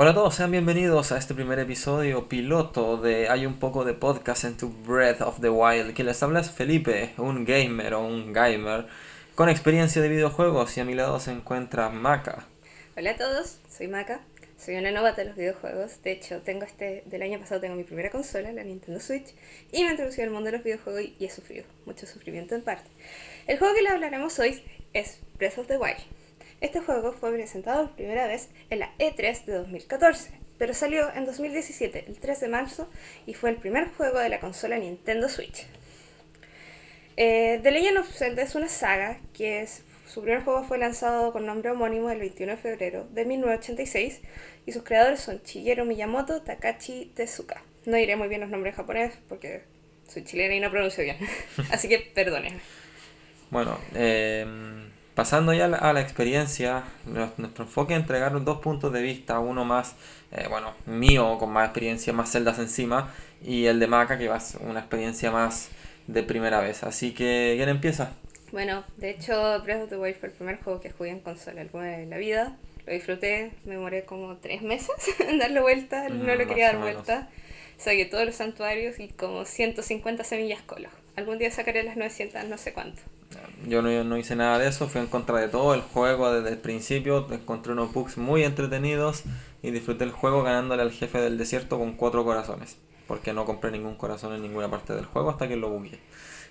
Hola a todos, sean bienvenidos a este primer episodio piloto de Hay un poco de podcast en tu Breath of the Wild. Quien les habla es Felipe, un gamer o un gamer con experiencia de videojuegos y a mi lado se encuentra Maka. Hola a todos, soy Maka, soy una novata de los videojuegos. De hecho, tengo este del año pasado tengo mi primera consola, la Nintendo Switch, y me introducí al mundo de los videojuegos y he sufrido mucho sufrimiento en parte. El juego que le hablaremos hoy es Breath of the Wild. Este juego fue presentado por primera vez en la E3 de 2014, pero salió en 2017, el 3 de marzo, y fue el primer juego de la consola Nintendo Switch. Eh, The Legend of Zelda es una saga que es, su primer juego fue lanzado con nombre homónimo el 21 de febrero de 1986 y sus creadores son Shigeru Miyamoto, Takashi Tezuka. No diré muy bien los nombres japoneses porque soy chilena y no pronuncio bien, así que perdónenme. Bueno, eh, pasando ya a la experiencia, nuestro enfoque es entregar dos puntos de vista, uno más, eh, bueno, mío, con más experiencia, más celdas encima, y el de Maca, que va a ser una experiencia más de primera vez. Así que, ¿quién empieza? Bueno, de hecho, Breath of the Wild fue el primer juego que jugué en consola alguna en la vida. Lo disfruté, me demoré como tres meses en darle vuelta, no lo quería dar vuelta. Saqué todos los santuarios y como 150 semillas colos. Algún día sacaré las 900, no sé cuánto. Yo no, no, hice nada de eso, fui en contra de todo el juego desde el principio, encontré unos bugs muy entretenidos y disfruté el juego ganándole al jefe del desierto con cuatro corazones, porque no compré ningún corazón en ninguna parte del juego hasta que lo bugué.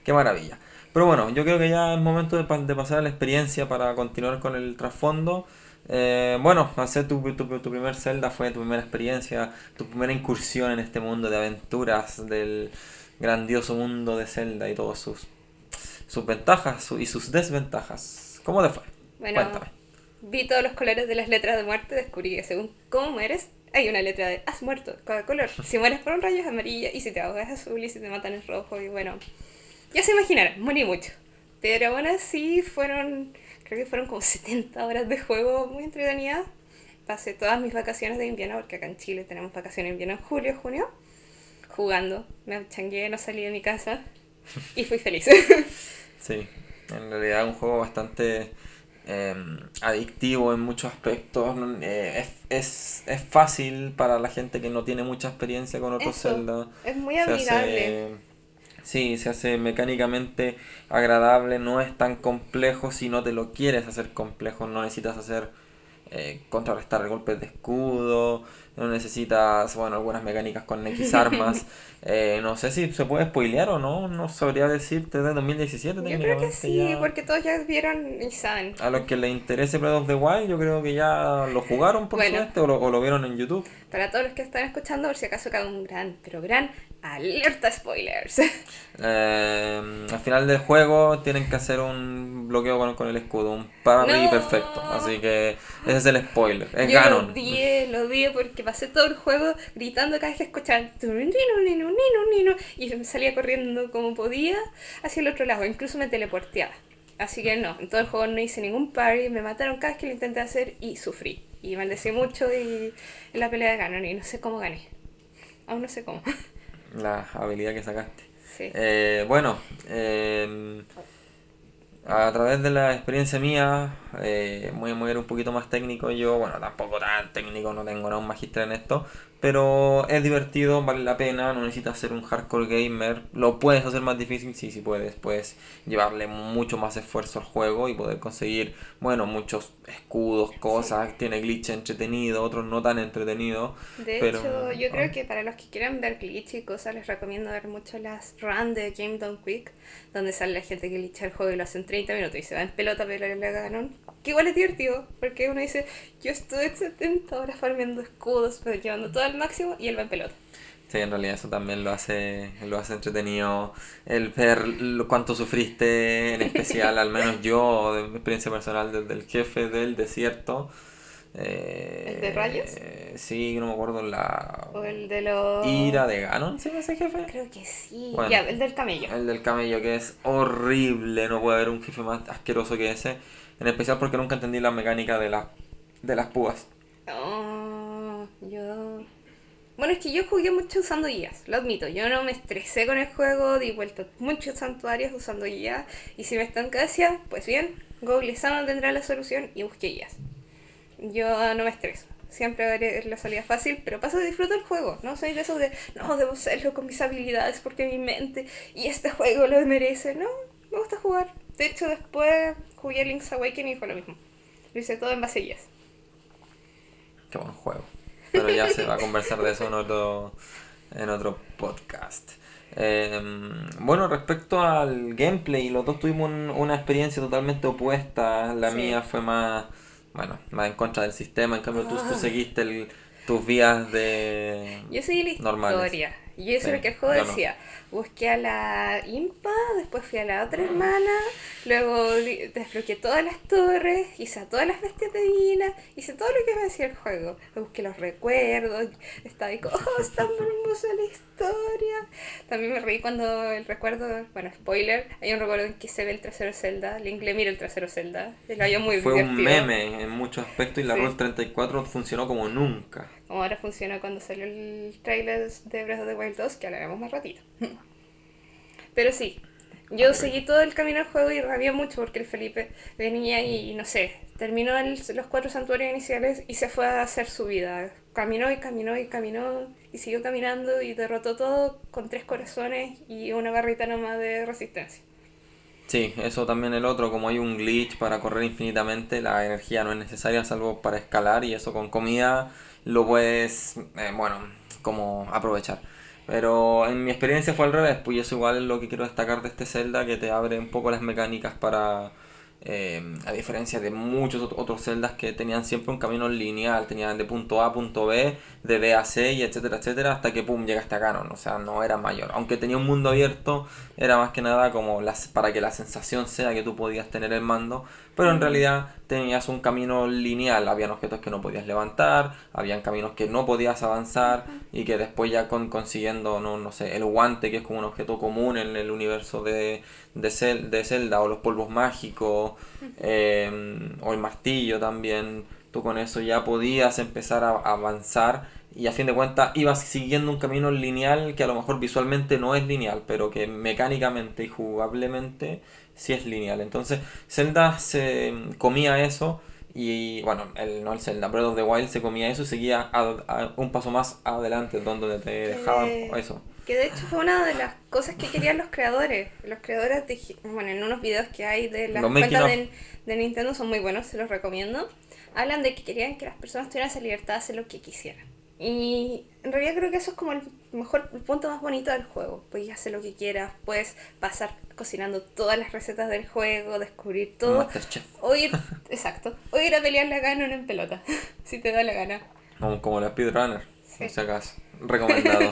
Qué maravilla. Pero bueno, yo creo que ya es momento de, de pasar a la experiencia para continuar con el trasfondo. Eh, bueno, hacer tu, tu, tu, primer Zelda fue tu primera experiencia, tu primera incursión en este mundo de aventuras del grandioso mundo de Zelda y todos sus sus ventajas y sus desventajas. ¿Cómo te fue? Bueno, vi todos los colores de las letras de muerte, descubrí que según cómo mueres, hay una letra de has muerto, cada color. Si mueres por un rayo es amarilla, y si te ahogas es azul, y si te matan es rojo, y bueno, ya se imaginarán, morí mucho. Pero aún así fueron, creo que fueron como 70 horas de juego muy entretenidas. Pasé todas mis vacaciones de invierno, porque acá en Chile tenemos vacaciones de invierno en julio, junio, jugando. Me changué, no salí de mi casa y fui feliz. Sí, en realidad es un juego bastante em, adictivo en muchos aspectos. Eh, es, es, fácil para la gente que no tiene mucha experiencia con otros Zelda. Es muy amigable. sí, se hace mecánicamente agradable, no es tan complejo si no te lo quieres hacer complejo, no necesitas hacer eh, contrarrestar golpes de escudo, no necesitas, bueno, algunas mecánicas con X armas. eh, no sé si se puede spoilear o no, no sabría decirte de 2017 Yo creo que sí, porque todos ya vieron y saben. A los que les interese Breath of the Wild, yo creo que ya lo jugaron por suerte o lo, o lo, vieron en YouTube. Para todos los que están escuchando, por si acaso cae un gran, pero gran alerta spoilers. Eh, al final del juego tienen que hacer un bloqueo con, con el escudo, un parry no. perfecto. Así que ese es el spoiler, es Yo Ganon. Lo odié, lo odié porque pasé todo el juego gritando cada vez que escuchaban y me salía corriendo como podía hacia el otro lado, incluso me teleporteaba. Así que no, en todo el juego no hice ningún parry, me mataron cada vez que lo intenté hacer y sufrí. Y maldecí mucho y en la pelea de Ganon y no sé cómo gané. Aún no sé cómo. La habilidad que sacaste. Sí. Eh, bueno, eh, a través de la experiencia mía, eh, voy a mover un poquito más técnico. Yo, bueno, tampoco tan técnico, no tengo nada un magíster en esto, pero es divertido, vale la pena. No necesitas ser un hardcore gamer. Lo puedes hacer más difícil, sí, sí puedes. Puedes llevarle mucho más esfuerzo al juego y poder conseguir, bueno, muchos escudos, cosas. Sí. Tiene glitch entretenido, otros no tan entretenido. De pero, hecho, yo creo que para los que quieran ver glitch y cosas, les recomiendo ver mucho las runs de Game Done Quick, donde sale la gente que glitcha el juego y lo hacen 30 minutos y se va en pelota pero le ganan. Que igual es divertido, porque uno dice, yo estuve 70 horas farmeando escudos, pero llevando todo al máximo y él va en pelota. Sí, en realidad eso también lo hace, lo hace entretenido el ver lo, cuánto sufriste, en especial, al menos yo, de mi experiencia personal, desde el jefe del desierto. Eh, ¿El de rayos? Eh, sí, no me acuerdo la... ¿O el de los... Ira de Ganon, ¿sí ese jefe? Creo que sí. Bueno, ya, el del camello. El del camello, que es horrible, no puede haber un jefe más asqueroso que ese. En especial porque nunca entendí la mecánica de, la, de las púas. Oh, yo... Bueno, es que yo jugué mucho usando guías, lo admito. Yo no me estresé con el juego, di vuelta muchos santuarios usando guías. Y si me estanca decía, pues bien, Google tendrá la solución y busqué guías. Yo no me estreso. siempre haber la salida fácil, pero paso de disfruto el juego, no soy de esos de, no, debo hacerlo con mis habilidades porque mi mente y este juego lo merece, no, me gusta jugar. De hecho, después jugué Link's Awakening y fue lo mismo. Lo hice todo en vasillas. Qué buen juego. Pero ya se va a conversar de eso en otro, en otro podcast. Eh, bueno, respecto al gameplay, los dos tuvimos un- una experiencia totalmente opuesta. La Sí. mía fue más, bueno, más en contra del sistema. En cambio, tú, tú Ah. seguiste el- tus vías de... Yo seguí la Normales. historia. Y eso Sí, es lo que el juego no. decía. Busqué a la impa, después fui a la otra hermana, luego desbloqueé todas las torres, hice a todas las bestias divinas, hice todo lo que me decía el juego. Busqué los recuerdos, estaba ahí como, oh, está muy hermosa la historia. También me reí cuando el recuerdo, bueno, spoiler, hay un recuerdo en que se ve el trasero Zelda, Link le mira el trasero Zelda, lo muy Fue un meme en muchos aspectos y la Sí. Rule 34 funcionó como nunca. Como ahora funciona cuando salió el trailer de Breath of the Wild 2, que hablaremos más ratito. Pero sí, yo seguí todo el camino del juego y rabié mucho porque el Felipe venía y, no sé, terminó el- los cuatro santuarios iniciales y se fue a hacer su vida. Caminó y caminó y caminó y siguió caminando y derrotó todo con tres corazones y una barrita nomás de resistencia. Sí, eso también el otro, como hay un glitch para correr infinitamente, la energía no es necesaria salvo para escalar y eso con comida lo puedes, eh, bueno, como aprovechar. Pero en mi experiencia fue al revés, pues eso igual es lo que quiero destacar de este Zelda, que te abre un poco las mecánicas para, eh, a diferencia de muchos ot- otros Zeldas que tenían siempre un camino lineal, tenían de punto A a punto B, de B a C y etcétera, etcétera, hasta que pum, llega hasta Ganon, o sea, no era mayor. Aunque tenía un mundo abierto, era más que nada como las, para que la sensación sea que tú podías tener el mando, pero en realidad tenías un camino lineal, habían objetos que no podías levantar, habían caminos que no podías avanzar y que después ya con, consiguiendo, no, no sé, el guante que es como un objeto común en el universo de, de, Zel- de Zelda o los polvos mágicos eh, o el martillo también, tú con eso ya podías empezar a avanzar y a fin de cuentas ibas siguiendo un camino lineal que a lo mejor visualmente no es lineal, pero que mecánicamente y jugablemente sí es lineal. Entonces Zelda se comía eso y bueno, el, no el Zelda, Breath of the Wild se comía eso y seguía a- a- un paso más adelante donde te dejaban eso. Que de hecho fue una de las cosas que querían los creadores. Los creadores, dij- bueno, en unos videos que hay de las cuentas de, de Nintendo son muy buenos, se los recomiendo. Hablan de que querían que las personas tuvieran esa libertad de hacer lo que quisieran. Y en realidad creo que eso es como el mejor, el punto más bonito del juego. Puedes hacer lo que quieras, puedes pasar cocinando todas las recetas del juego, descubrir todo. Masterchef. O ir, exacto, o ir a pelear la gana en pelota, si te da la gana. Como, como la speedrunner, Sí. si acaso. Recomendado.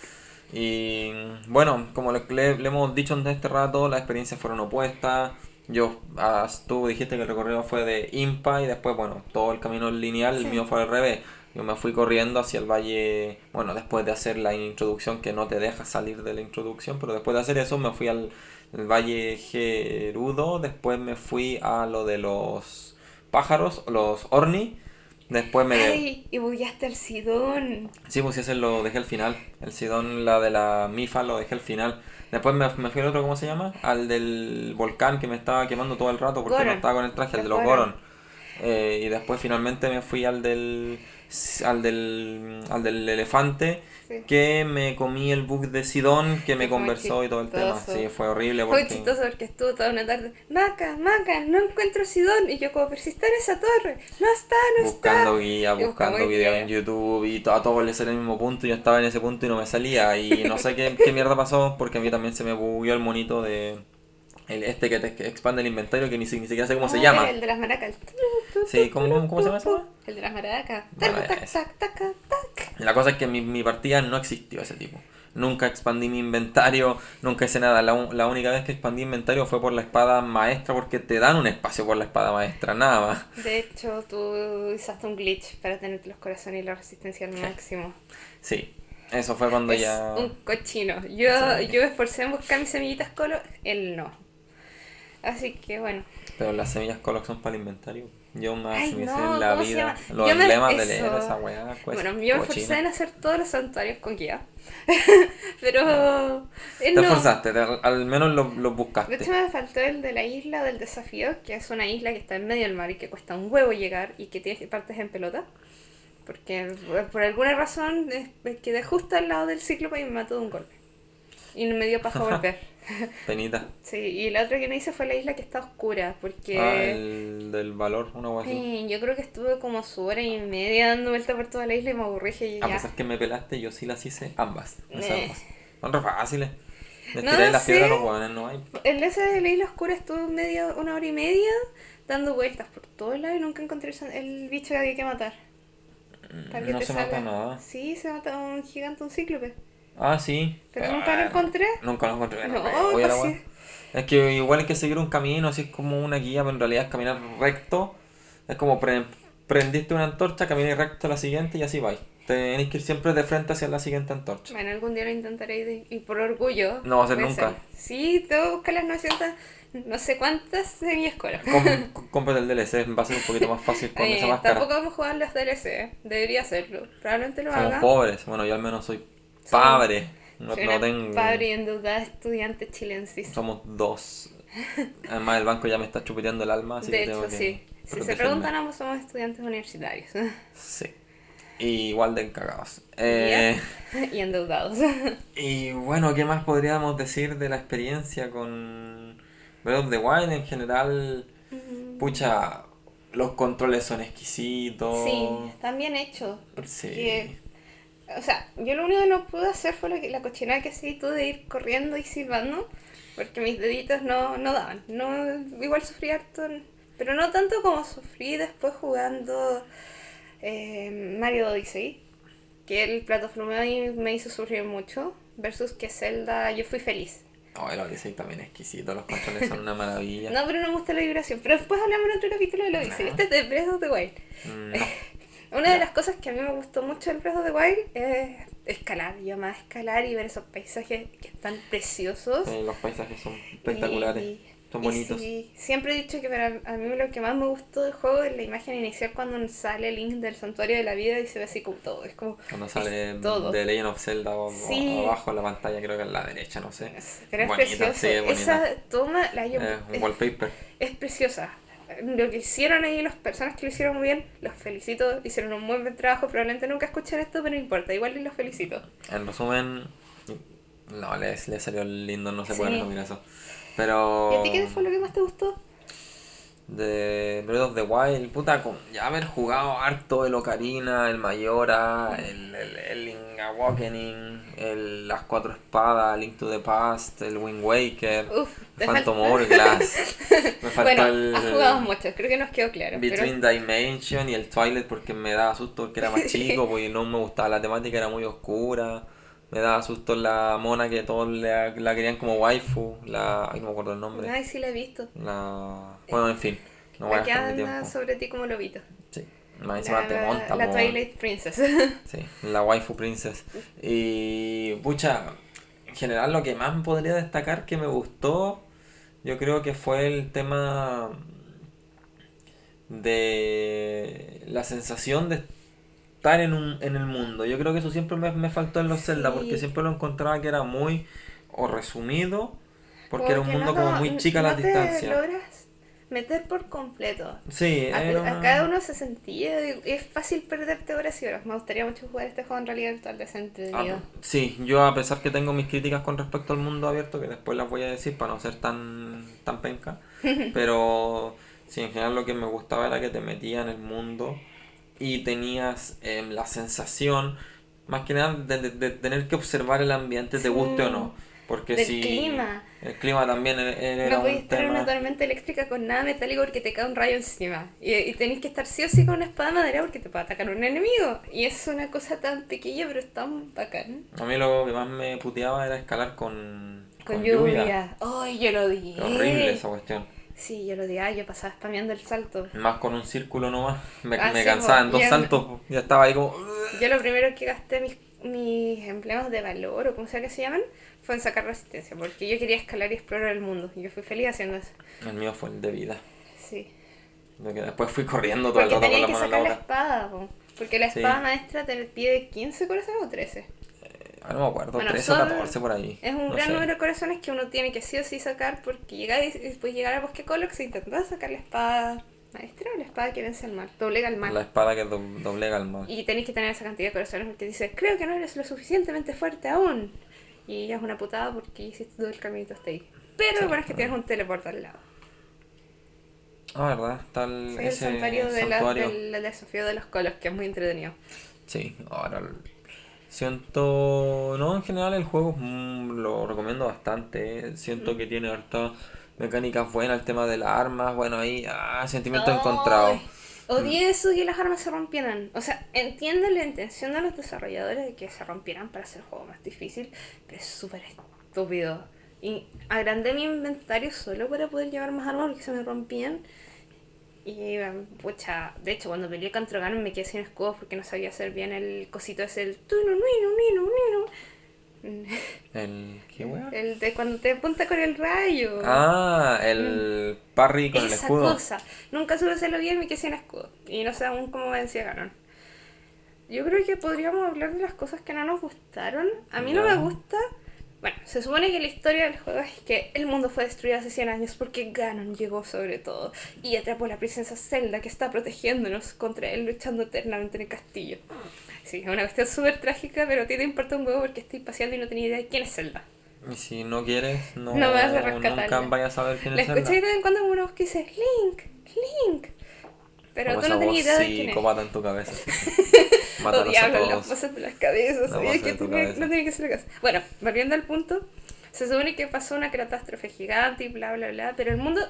y bueno, como le, hemos dicho en este rato, las experiencias fueron opuestas. Yo, ah, tú dijiste que el recorrido fue de Impa y después, bueno, todo el camino lineal, el mío fue al revés. Yo me fui corriendo hacia el valle, bueno, después de hacer la introducción que no te deja salir de la introducción, pero después de hacer eso me fui al, al valle Gerudo, después me fui a lo de los pájaros, los Orni, después me... Ay, y bullaste al Sidón. Sí, pues ese lo dejé al final. El Sidón, la de la Mifa, lo dejé al final. Después me, me fui al otro, ¿cómo se llama? Al del volcán que me estaba quemando todo el rato porque no estaba con el traje, al de Los los Goron. Goron. Eh, y después finalmente me fui al del al del al del elefante Sí. que me comí el bug de Sidón que me Fue conversó y todo el tema. Sí, fue horrible Fue porque chistoso porque estuvo toda una tarde. Maca, Maca, no encuentro Sidón. Y yo, como, pero si está en esa torre. No está, no buscando está. guía, Y buscando videos guía. en YouTube y a todos les salía el mismo punto y yo estaba en ese punto y no me salía y no sé qué, qué mierda pasó porque a mí también se me bugueó el monito de el, este que te expande el inventario que ni, si- ni siquiera sé cómo se Ah, llama. El de las maracas. Sí, ¿cómo- cómo- cómo se llama esa? El de las maracas. Bueno, Tac, tac, ese. tac, tac, tac. La cosa es que mi, mi partida no existió ese tipo. Nunca expandí mi inventario, nunca hice nada. La, la única vez que expandí inventario fue por la espada maestra porque te dan un espacio por la espada maestra, nada más. De hecho, tú usaste un glitch para tener los corazones y la resistencia al máximo. Sí, eso fue cuando es ya... un cochino. Yo, yo me esforcé en buscar mis semillitas colo, él no. Así que bueno. Pero las semillas Colox son para el inventario. Yo más Ay, me no, en la ¿cómo se vida. Los Yo me- emblemas de leer esa weá. pues, bueno, yo me esforcé en hacer todos los santuarios con guía. Pero. Te no. esforzaste, te- al menos lo, lo De buscaste. hecho, me faltó el de la isla del desafío, que es una isla que está en medio del mar y que cuesta un huevo llegar y que tiene partes en pelota. Porque por- por alguna razón eh, quedé justo al lado del cíclope y me mató de un golpe. Y no me dio paja volver. Penita. Sí, y la otra que no hice fue la isla que está oscura, porque Ah, el del valor, una así. eh, yo creo que estuve como su hora y media dando vuelta por toda la isla y me aburrí y A ya. pesar que me pelaste, yo sí las hice ambas. Eh. Son re fáciles. Les No, tiráis las sí. piedras a los no hay. El ese de la isla oscura estuvo media, una hora y media dando vueltas por todos lados y nunca encontré el, el bicho que había que matar. Para que No te se mata nada. Sí, se mata un gigante, un cíclope. Ah, sí. Pero nunca lo encontré. Nunca lo encontré. No, voy a la pues hueá. Es que igual hay que seguir un camino, así es como una guía, pero en realidad es caminar recto. Es como pre- prendiste una antorcha, caminé recto a la siguiente y así vais. Tenéis que ir siempre de frente hacia la siguiente antorcha. Bueno, algún día lo intentaré y, por orgullo. No va a ser nunca. Sí, tengo que buscar las 900, no sé cuántas de mi escuela. Com- Cómprate el DLC, va a ser un poquito más fácil con Eh, esa máscara. tampoco vamos a jugar los DLC, debería hacerlo. Probablemente lo Somos haga. pobres. Bueno, yo al menos soy padre. No, tengo. padre y endeudada estudiante chilensis. Somos dos. Además, el banco ya me está chupeteando el alma, así De que tengo hecho, que sí. Si se preguntan, ambos somos estudiantes universitarios. Sí. Y igual de encagados. Eh, y endeudados. y bueno, ¿qué más podríamos decir de la experiencia con Breath of the Wild en general? Pucha, los controles son exquisitos. Sí, están bien hechos. Sí. O sea, yo lo único que no pude hacer fue lo que, la cochinada que sí tú de ir corriendo y silbando, porque mis deditos no, no daban. No, igual sufrí harto, pero no tanto como sufrí después jugando eh, Mario Odyssey, que el plataforma me hizo sufrir mucho, versus que Zelda yo fui feliz. Oh, el Odyssey también es exquisito, los controles son una maravilla. No, pero no me gusta la vibración. Pero después hablamos en otro capítulo de Odyssey. No. Este es de Breath of the Wild. Mm, no. Una de las cosas que a mí me gustó mucho del Breath of the Wild es escalar. Yo más escalar y ver esos paisajes que están preciosos. Sí, los paisajes son espectaculares, Y- son bonitos. sí, siempre he dicho que para a mí lo que más me gustó del juego es la imagen inicial cuando sale Link del santuario de la vida y se ve así como todo. Es como. Cuando sale todo. The Legend of Zelda o, Sí. abajo en la pantalla, creo que en la derecha, no sé. Pero es Bonita, precioso. sí, es. Esa toma la yo- Es un es- wallpaper. es preciosa. Lo que hicieron ahí las personas que lo hicieron muy bien, los felicito, hicieron un muy buen trabajo, probablemente nunca escuchen esto, pero no importa, igual los felicito. En resumen, no, le, le salió lindo, no se puede Sí. resumir eso. Pero. ¿Y a ti qué fue lo que más te gustó? De Breath of the Wild, puta, con ya haber jugado harto el Ocarina, el Mayora, el, el, el Link Awakening, el, las cuatro espadas, Link to the Past, el Wind Waker, Uf, Phantom falta- Hourglass. Me faltó Bueno, el. has jugado muchos, creo que nos quedó claro. pero- Between Dimension y el Twilight porque me daba susto porque era más chico, porque no me gustaba la temática, era muy oscura. Me daba susto la mona que todos la, la querían como waifu, la... Ay, no me acuerdo el nombre. Ay, sí la he visto. La... Bueno, en fin, no voy a gastar anda tiempo. sobre ti como lobito. Sí, más encima La, te monta. la po. Twilight Princess. Sí, la waifu princess. Y, pucha, en general lo que más podría destacar que me gustó, yo creo que fue el tema de la sensación de estar en, un, en el mundo. Yo creo que eso siempre me, me faltó en los Zelda, Sí. porque siempre lo encontraba que era muy o resumido, porque, era un mundo no como muy chica a la no te distancia. logras meter por completo. Sí, A, a cada uno se sentía, y es fácil perderte horas y horas. Me gustaría mucho jugar este juego en realidad virtual, es Ah, sí, yo a pesar que tengo mis críticas con respecto al mundo abierto, que después las voy a decir para no ser tan, tan penca, pero sí, en general lo que me gustaba era que te metía en el mundo y tenías em, la sensación, más que nada, de, de- de tener que observar el ambiente, te guste o no. Porque Del si clima. el clima también e- era no podéis un estar en una tormenta eléctrica con nada metálico porque te cae un rayo encima. Y, y tenéis que estar sí o sí con una espada de madera porque te puede atacar un enemigo. Y es una cosa tan pequeña pero es tan bacán. A mí lo que más me puteaba era escalar con, Con, lluvia. Ay, yo lo di. Qué horrible esa cuestión. Sí, yo lo di. Ay, yo pasaba spameando el salto. Más con un círculo nomás. Me, Ah, me sí, cansaba en dos saltos. Ya estaba ahí como. Yo lo primero que gasté mis, mis empleos de valor o como sea que se llaman fue en sacar resistencia porque yo quería escalar y explorar el mundo. Y yo fui feliz haciendo eso. El mío fue el de vida. Sí. Lo que después fui corriendo todo el Porque rato con la que mano en la sacar la boca. espada, po. porque la Sí. espada maestra te pide 15 corazones o 13. Ah, no me acuerdo, Bueno, 13 o son- 14 por ahí. Es un No gran sé. número de corazones que uno tiene que sí o sí sacar porque llegar y después llegar a Bosque Colox e intentar sacar la espada maestra o la espada que vence al mal? Doblega al mal. La espada que do- doblega al mal. Y tenéis que tener esa cantidad de corazones porque dices, creo que no eres lo suficientemente fuerte aún. Y ella es una putada porque hiciste todo el caminito hasta ahí. Pero lo bueno es que tienes un teleporte al lado. Ah, ¿verdad? Está el, Es el ese santuario, de la- santuario. del desafío de los colos, que es muy entretenido. Sí, ahora siento. No, en general el juego mm, lo recomiendo bastante. Siento Mm. que tiene hartas mecánicas buenas, el tema de las armas. Bueno, ahí, ah, sentimiento encontrado. Ay, Odié eso que las armas se rompieran. O sea, entiendo la intención de los desarrolladores de que se rompieran para hacer el juego más difícil, pero es súper estúpido. Y agrandé mi inventario solo para poder llevar más armas porque se me rompían. Y, pucha, de hecho, cuando peleé contra Ganon me quedé sin escudos porque no sabía hacer bien el cosito ese, el. El. ¿Qué wea? El de cuando te apunta con el rayo. Ah, el parry con el Esa escudo. cosa. Nunca supe hacerlo bien, me quedé sin escudo. Y no sé aún cómo vencía Ganon. Yo creo que podríamos hablar de las cosas que no nos gustaron. A mí no Ya. me gusta. Bueno, se supone que la historia del juego es que el mundo fue destruido hace 100 años porque Ganon llegó sobre todo y atrapó a la princesa Zelda que está protegiéndonos contra él luchando eternamente en el castillo. Sí, es una cuestión súper trágica, pero a ti te importa un huevo porque estoy paseando y no tenía idea de quién es Zelda. Y si no quieres, no, No me vas a nunca ya. vayas a saber quién La es escuché Zelda. de vez en cuando como una voz que dice Link, Link. Pero Como tú no tenías idea de quién es. en tu cabeza. O Mátalos a diablo, las voces de las cabezas. Sabía voces que tu cabeza. no tenía que hacer caso. Bueno, volviendo al punto. Se supone que pasó una catástrofe gigante y bla, bla, bla. Pero el mundo.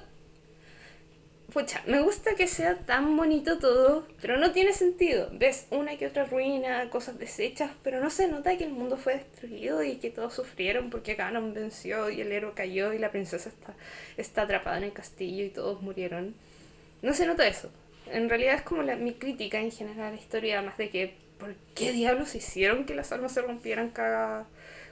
Pucha, me gusta que sea tan bonito todo, pero no tiene sentido. Ves una que otra ruina, cosas deshechas, pero no se nota que el mundo fue destruido y que todos sufrieron porque Ganon venció y el héroe cayó y la princesa está, está atrapada en el castillo y todos murieron. No se nota eso. En realidad es como la, mi crítica en general a la historia, más de que ¿por qué diablos hicieron que las armas se rompieran cada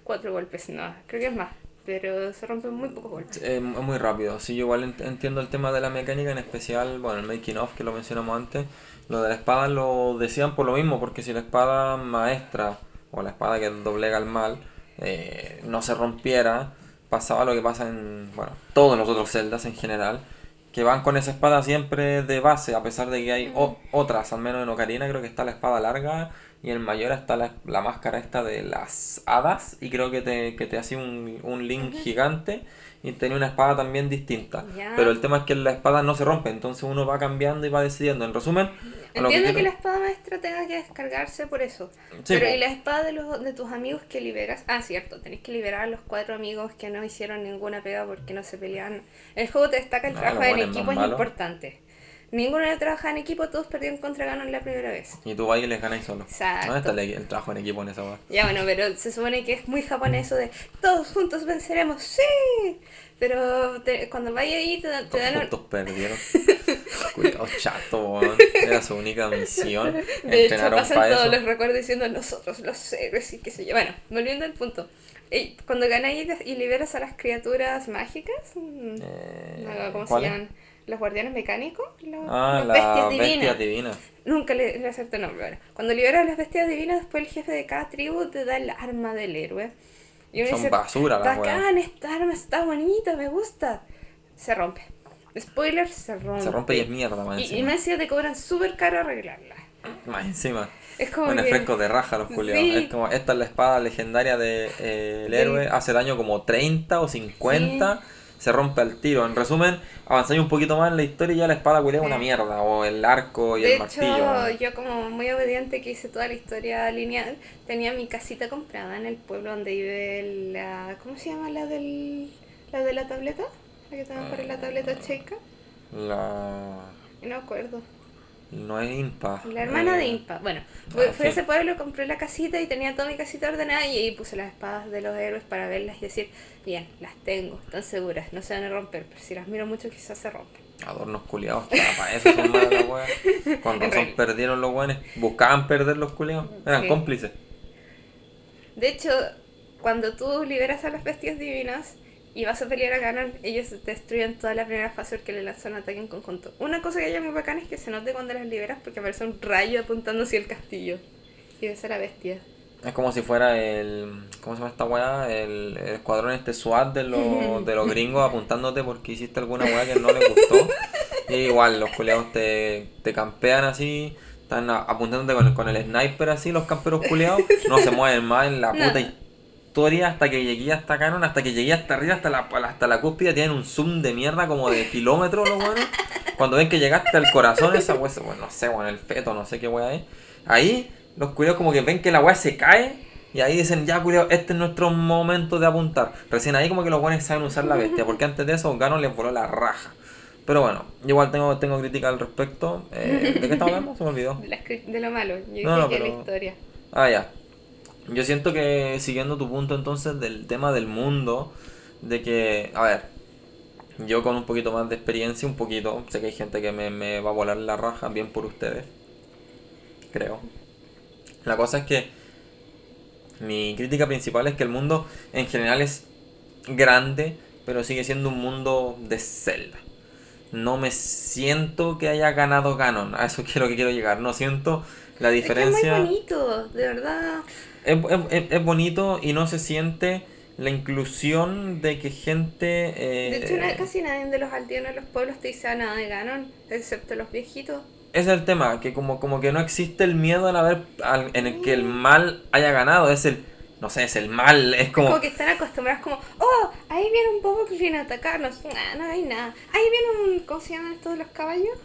cuatro golpes? No, creo que es más, pero se rompen muy pocos golpes. Eh, muy rápido. Sí, yo igual ent- entiendo el tema de la mecánica, en especial, bueno, el making of que lo mencionamos antes. Lo de la espada lo decían por lo mismo, porque si la espada maestra o la espada que doblega el mal eh, no se rompiera, pasaba lo que pasa en, bueno, todos los otros celdas en general, que van con esa espada siempre de base, a pesar de que hay o- otras, al menos en Ocarina creo que está la espada larga y en Mayor está la, la máscara esta de las hadas y creo que te, que te hacía un, un link gigante y tenía una espada también distinta. Ya. Pero el tema es que la espada no se rompe, entonces uno va cambiando y va decidiendo. En resumen, Entiendo que, quiero- la espada maestra tenga que descargarse por eso. Sí, pero po. y la espada de, los, de tus amigos que liberas. Ah, cierto, tenés que liberar a los cuatro amigos que no hicieron ninguna pega porque no se peleaban. El juego te destaca el Ah, trabajo buenos equipo, es importante. Ninguno de trabaja en equipo, todos perdieron contra Ganon la primera vez. Y tú vas y les ganas solo. Exacto. ¿Dónde está el, el trabajo en equipo en esa weá? Ya bueno, pero se supone que es muy japonés eso de todos juntos venceremos, sí. Pero te- cuando vaya ahí te, dan- te dan un- juntos perdieron. Cuidado chato. Era su única misión. De hecho, pasan para todos eso. los recuerdos diciendo nosotros, los héroes y qué sé yo. Bueno, volviendo al punto. Cuando ganáis y- liberas a las criaturas mágicas, mm, Eh, ¿cómo se llaman? ¿Los guardianes mecánicos? Los, Ah, las la bestias bestia divinas. divina. Nunca le, le acerté el nombre ahora. Cuando liberas a las bestias divinas, después el jefe de cada tribu te da el arma del héroe. Y uno Son dice, basura las bacán, esta arma está bonita, me gusta. Se rompe. Spoiler, se rompe. Se rompe y es mierda, más Y, y encima. más te cobran súper caro arreglarla. Más encima. Es como Un que- fresco de raja los culiados. Sí. Es como, esta es la espada legendaria de eh, el Del- héroe. Hace daño como 30 o 50. Se rompe al tiro. En resumen, avanzáis un poquito más en la historia y ya la espada culia es una mierda. O el arco y de el hecho, martillo. yo como muy obediente que hice toda la historia lineal, tenía mi casita comprada en el pueblo donde vive la... ¿Cómo se llama la del... la de la tableta? La que tenemos para la tableta checa. La... No acuerdo. No es impa. La hermana Eh, de Impa. Bueno, fui, ah, fui a ese pueblo, compré la casita y tenía toda mi casita ordenada y ahí puse las espadas de los héroes para verlas y decir, bien, las tengo, están seguras, no se van a romper, pero si las miro mucho quizás se rompen. Adornos culiados, para eso son malas las weas. Con razón perdieron los weones. Buscaban perder los culiados. Eran Sí. cómplices. De hecho, cuando tú liberas a las bestias divinas y vas a pelear a ganar, ellos destruyen toda la primera fase porque le lanzan un ataque en conjunto. Una cosa que hay muy bacana es que se note cuando las liberas porque aparece un rayo apuntando hacia el castillo. Y ves a la bestia. Es como si fuera el. ¿Cómo se llama esta weá? El, el escuadrón este SWAT de los, de los gringos apuntándote porque hiciste alguna weá que no les gustó. Y igual, los culiados te, te campean así, están apuntándote con, con el sniper así, los camperos culiados, no se mueven más en la No. puta historia hasta que llegué hasta Canon, hasta que llegué hasta arriba, hasta la, hasta la cúspide, tienen un zoom de mierda como de kilómetros los weones. Cuando ven que llegaste al corazón, esa wea, bueno, no sé, bueno, el feto, no sé qué wea es. Ahí, los culiados como que ven que la wea se cae. Y ahí dicen, ya culiao, este es nuestro momento de apuntar. Recién ahí como que los buenos saben usar la bestia, porque antes de eso Ganon les voló la raja. Pero bueno, igual tengo, tengo crítica al respecto. Eh, ¿De qué estamos hablando? Se me olvidó. De, las cri- de lo malo. Yo dije No, no, que pero- la historia. Ah, ya. Yo siento que siguiendo tu punto entonces del tema del mundo, de que, a ver, yo con un poquito más de experiencia, un poquito, sé que hay gente que me, me va a volar la raja, bien por ustedes, creo. La cosa es que mi crítica principal es que el mundo en general es grande, pero sigue siendo un mundo de Zelda. No me siento que haya ganado Ganon, a eso es lo que quiero llegar, no siento la diferencia. Es que es muy bonito, de verdad. Es, es- es- bonito y no se siente la inclusión de que gente... eh, De hecho, na- casi nadie de los aldeanos de los pueblos te dice nada de Ganon, excepto los viejitos. Ese es el tema, que como, como que no existe el miedo en, haber, al- en el que el mal haya ganado, es el... No sé, es el mal, es como... Como que están acostumbrados como, oh, ahí viene un bobo que viene a atacarnos. Nah, no hay nada. Ahí viene un, ¿cómo se llaman estos los caballos?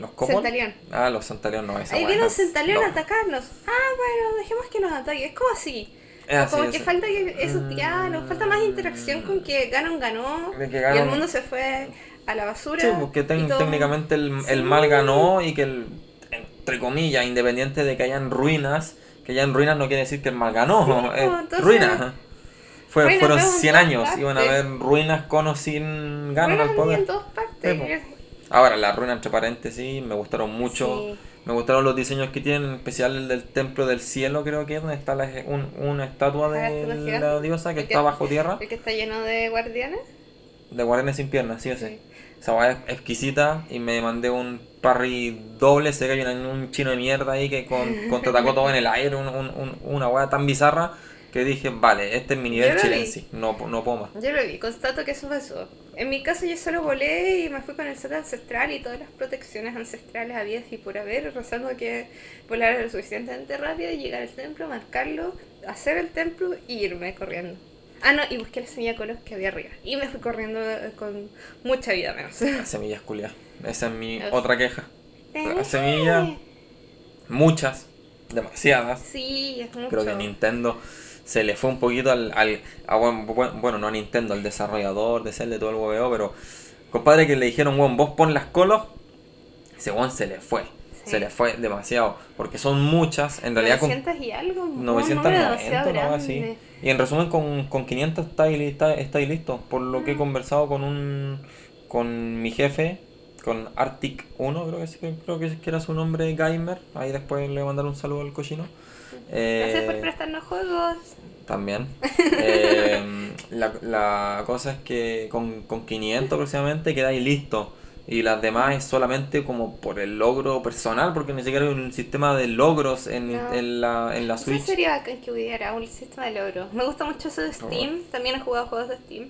Los. Centaleón. Ah, los centaleón no, esa Ahí viene un no. centaleón No. a atacarnos. Ah, bueno, dejemos que nos ataque. Es como así. Es así, como es que así. falta que esos diálogos, falta más interacción con que Ganon ganó De que y Ganon- el mundo se fue a la basura. Sí, porque ten- y todo- técnicamente el, el Sí. mal ganó y que el, entre comillas, independiente de que hayan ruinas, que hayan ruinas no quiere decir que el mal ganó, Sí, es pues, entonces- ruinas. Fue, Ruinas fueron vemos en 100 todas años, iban a haber ruinas con o sin Ganon al en poder. todas partes. Sí, pues. Ahora, las ruinas entre paréntesis me gustaron mucho. Sí. Me gustaron los diseños que tienen, en especial el del Templo del Cielo, creo que es, donde está la- un- una estatua Ah, la de estatua la diosa que El que- está bajo tierra. El que está lleno de guardianes. De guardianes sin piernas, sí o sí. Sí. Esa weá es exquisita y me mandé un parry doble. Sé que hay un, chino de mierda ahí que con, contraatacó todo en el aire, un- un- un- una weá tan bizarra que dije, vale, este es mi nivel chilense, no, no puedo más. Yo lo vi, constato que eso pasó. En mi caso yo solo volé y me fui con el set ancestral y todas las protecciones ancestrales habidas y por haber, rezando que volara lo suficientemente rápido y llegar al templo, marcarlo, hacer el templo y irme corriendo. Ah, no, y busqué la semilla colos que había arriba. Y me fui corriendo eh, con mucha vida menos. Las semillas culiadas. Esa es mi Uf. otra queja. Las semillas, muchas, demasiadas. Sí, es mucho. Creo que Nintendo se le fue un poquito al. al a buen- buen- bueno, no a Nintendo, al desarrollador de Zelda, todo el hueveo, pero. Compadre, que le dijeron, weón, vos pon las colos. Ese weón se le fue. Sí. Se le fue demasiado. Porque son muchas. En realidad, con 900 y algo. un 990, número demasiado una wea así. grande. Y en resumen, con, con 500 está, ahí- está, está ahí listo. Por lo que he conversado con un con mi jefe, con Arctic 1, creo que, creo que, era su nombre, Gamer. Ahí después le mandaré un saludo al cochino. Gracias por Eh, prestarnos juegos. También. Eh, la, la cosa es que con, con 500 aproximadamente quedáis listo. Y las demás es solamente como por el logro personal, porque ni siquiera hay un sistema de logros en, No. en la, en la Eso Switch. sería que hubiera un sistema de logro. Me gusta mucho eso de Steam. También he jugado juegos de Steam.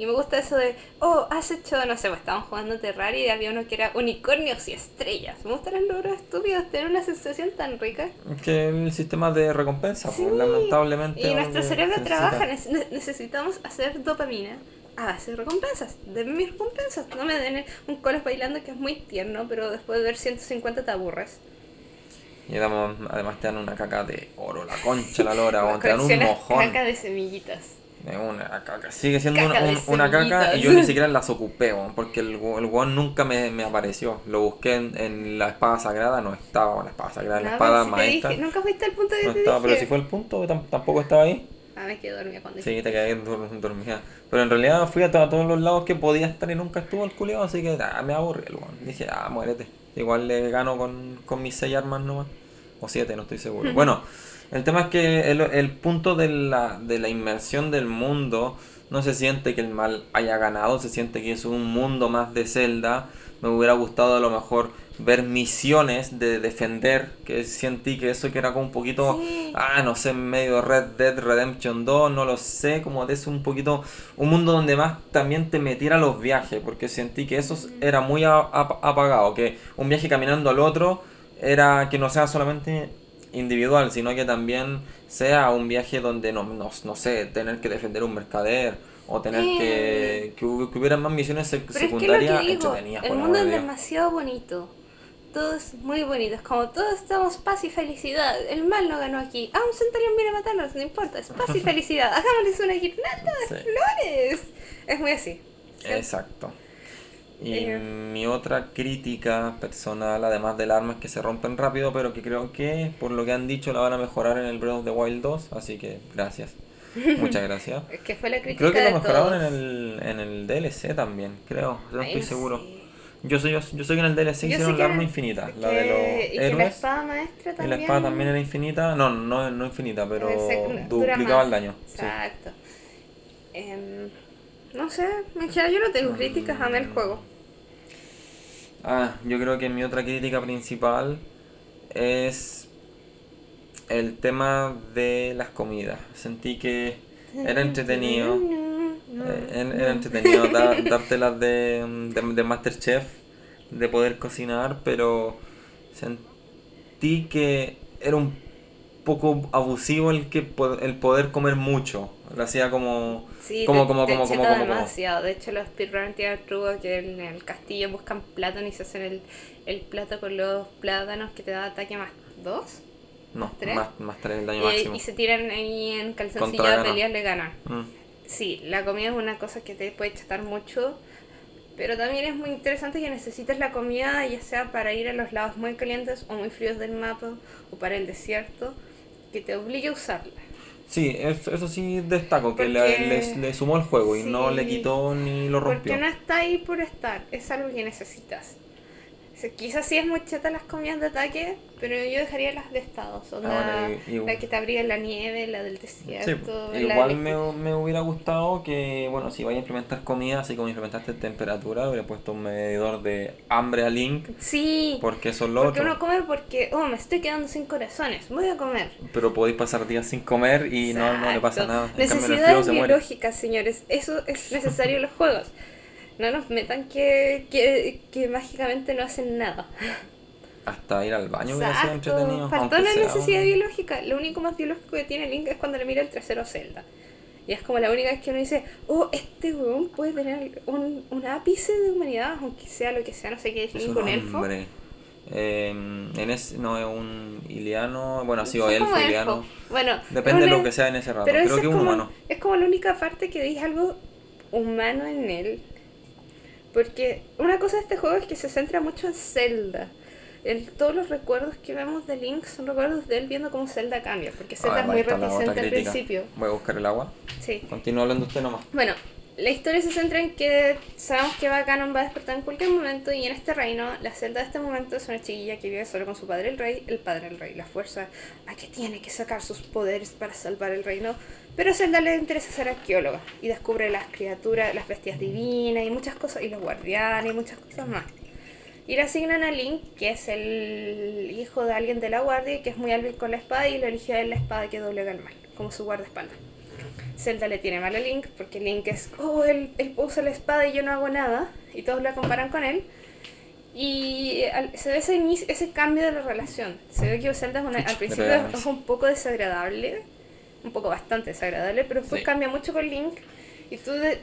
Y me gusta eso de, oh, has hecho, no sé, pues estábamos jugando Terraria y había uno que era unicornios y estrellas. Me gustan los logros estúpidos, tener una sensación tan rica. Que el sistema de recompensa, Sí. pues, lamentablemente. Y nuestro cerebro trabaja, necesita. nece- necesitamos hacer dopamina a de recompensas. Denme mis recompensas. No me den un colos bailando que es muy tierno, pero después de ver 150 te aburres. Y damos, además te dan una caca de oro, la concha, la lora, o te dan un mojón. caca de semillitas. De Una caca. Sigue siendo Caca una, de un- una caca y yo ni siquiera las ocupé, weón, porque el, el weón nunca me, me apareció. Lo busqué en, en la espada sagrada, no estaba en la espada sagrada, la No, espada si maestra. dije, nunca fuiste al punto que No estaba, dije. pero si fue el punto, tam- tampoco estaba ahí. Ah, me quedé dormida cuando Sí, te quedé dormida. Pero en realidad fui a, to- a todos los lados que podía estar y nunca estuvo el culiado, así que ah, me aburrí el weón. Dije, ah, muérete. Igual le gano con, con mis 6 armas nomás. O 7, no estoy seguro. Bueno, el tema es que el, el punto de la, de la inmersión del mundo no se siente que el mal haya ganado, se siente que es un mundo más de Zelda, me hubiera gustado a lo mejor ver misiones de defender, que sentí que eso que era como un poquito, Sí. ah, no sé, medio Red Dead Redemption 2, no lo sé, como de eso un poquito, un mundo donde más también te metiera los viajes, porque sentí que eso era muy apagado, que un viaje caminando al otro era que no sea solamente individual, sino que también sea un viaje donde no, no, no sé, tener que defender un mercader o tener que, que, hubi- que hubiera más misiones sec- Pero es que secundarias que digo, entretenidas. el mundo es demasiado bonito. Todo es muy bonito. Es como todos estamos paz y felicidad. El mal no ganó aquí. Ah, un centurión viene a matarnos. No importa. Es paz y felicidad. Hagámosles una guirnalda de Sí. flores. Es muy así. ¿sí? Exacto. Y mi otra crítica personal, además del arma, es que se rompen rápido, pero que creo que por lo que han dicho la van a mejorar en el Breath of the Wild 2, así que gracias. Muchas gracias. Es que fue la crítica Creo que de lo mejoraron todos. en el, en el DLC también, creo, no estoy seguro. Yo sé, yo, yo sé que en el DLC hicieron el arma infinita, la de y los que la espada maestra Y también. la espada también era infinita, no, no, no infinita, pero duplicaba el daño. sí. Exacto. No sé, en general yo no tengo críticas, amé el juego. Ah, yo creo que mi otra crítica principal es el tema de las comidas. Sentí que era entretenido. eh, Era era entretenido dar, dártelas de, de, de Masterchef, de poder cocinar, pero sentí que era un poco abusivo el que el poder comer mucho. Lo hacía como Sí, como te, como te como como como, como. demasiado. De hecho, los speedrunners tienen el truco que en el castillo buscan plátano y se hacen el, el plato con los plátanos que te da ataque más dos. No, ¿Tres? más más tres el daño Y, máximo. y se tiran ahí en calzoncillo a gana. pelear, le ganan. Mm. Sí, la comida es una cosa que te puede chatar mucho, pero también es muy interesante que necesites la comida ya sea para ir a los lados muy calientes o muy fríos del mapa o para el desierto, que te obligue a usarla. Sí, es- eso sí destaco, que le, le- le sumó el juego y no le quitó ni lo rompió. Porque no está ahí por estar, es algo que necesitas. Quizás sí es muy chata las comidas de ataque, pero yo dejaría las de estados. O Ah, la, bueno, la que te abría la nieve, la del Sí, desierto. la igual me, me hubiera gustado que, bueno, si vaya a implementar comida, así como implementaste temperatura, hubiera puesto un medidor de hambre a Link, Sí, porque eso es lo porque otro. uno come porque, oh, me estoy quedando sin corazones, voy a comer. Pero podéis pasar días sin comer y no, no le pasa nada. En cambio, Necesidades se señores. Eso es necesario en los juegos. No nos metan que, que, que mágicamente no hacen nada. Hasta ir al baño hubiera sido entretenido. Faltó la necesidad un- biológica. Lo único más biológico que tiene Link es cuando le mira el trasero a Zelda. Y es como la única vez que uno dice, oh, este weón puede tener un, un ápice de humanidad, aunque sea lo que sea, no sé qué es Es Link, un elfo. hombre. Eh, en ese, no, es un iliano. Bueno, sí, o Son elfo, iliano. Bueno, Depende de lo que sea en ese rato. Pero Creo que es es un como, humano. es como la única parte que veis algo humano en él. Porque una cosa de este juego es que se centra mucho en Zelda. El, todos los recuerdos que vemos de Link son recuerdos de él viendo cómo Zelda cambia. Porque Zelda es muy reticente al principio. Voy a buscar el agua. Sí. Continúa hablando usted nomás. Bueno, la historia se centra en que sabemos que va Ganon va a despertar en cualquier momento y en este reino, la Zelda de este momento es una chiquilla que vive solo con su padre el rey, el padre el rey, la fuerza a que tiene que sacar sus poderes para salvar el reino. Pero a Zelda le interesa ser arqueóloga y descubre las criaturas, las bestias divinas y muchas cosas, y los guardianes y muchas cosas más. Y le asignan a Link, que es el hijo de alguien de la guardia, y que es muy hábil con la espada, y le eligió a él la espada que doblega el mal, como su guardaespaldas. Zelda le tiene mal a Link porque Link es, oh, él, él usa la espada y yo no hago nada, y todos la comparan con él. Y se ve ese, ese cambio de la relación. Se ve que Zelda es una- al principio es un poco desagradable, un poco bastante desagradable, pero después Sí. cambia mucho con Link. Y tú de-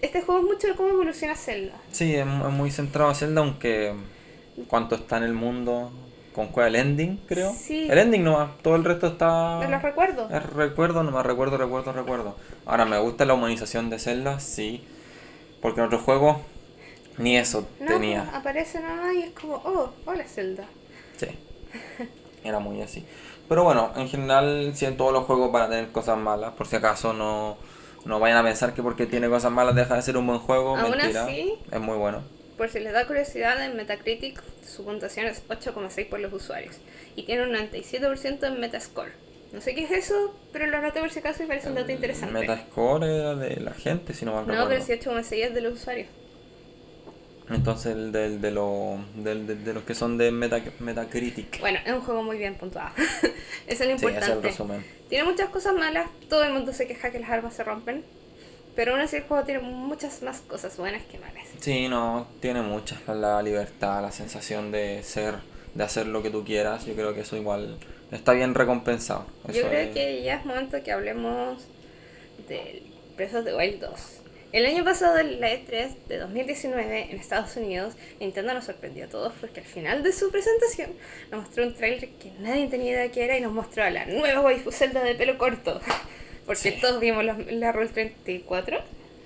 este juego es mucho de cómo evoluciona Zelda. Sí, es, mu- es muy centrado a Zelda, aunque cuánto está en el mundo con cuál el ending, creo. Sí. El ending nomás, todo el resto está... Me los recuerdo. Es recuerdo, nomás recuerdo, recuerdo, recuerdo. Ahora, ¿me gusta la humanización de Zelda? Sí. Porque en otros juegos ni eso No, tenía. aparece nada más y es como, oh, hola Zelda. Sí. Era muy así. Pero bueno, en general, si en todos los juegos van a tener cosas malas, por si acaso no, no vayan a pensar que porque tiene cosas malas deja de ser un buen juego. Aún Mentira. así- Es muy bueno. Por si les da curiosidad, en Metacritic su puntuación es 8,6 por los usuarios y tiene un 97% en Metascore. No sé qué es eso, pero lo anoté por si acaso y parece un dato interesante. Metascore era de la gente, si no mal no, recuerdo. pero si 8,6 es de los usuarios. Entonces, el del, de, lo, del, de, de los que son de Meta, Metacritic. Bueno, es un juego muy bien puntuado. Eso es lo Sí, ese es el importante. resumen. tiene muchas cosas malas, todo el mundo se queja que las armas se rompen, pero aún así el juego tiene muchas más cosas buenas que malas. Sí, no, tiene muchas. La, libertad, la sensación de ser, de hacer lo que tú quieras. Yo creo que eso igual está bien recompensado. Yo Eso creo es- que ya es momento que hablemos del of the Wild 2. El año pasado, en la E3 de 2019 en Estados Unidos, Nintendo nos sorprendió a todos porque al final de su presentación nos mostró un trailer que nadie tenía idea que era y nos mostró a la nueva waifu Zelda de pelo corto. Porque Sí. todos vimos la, la Rule 34.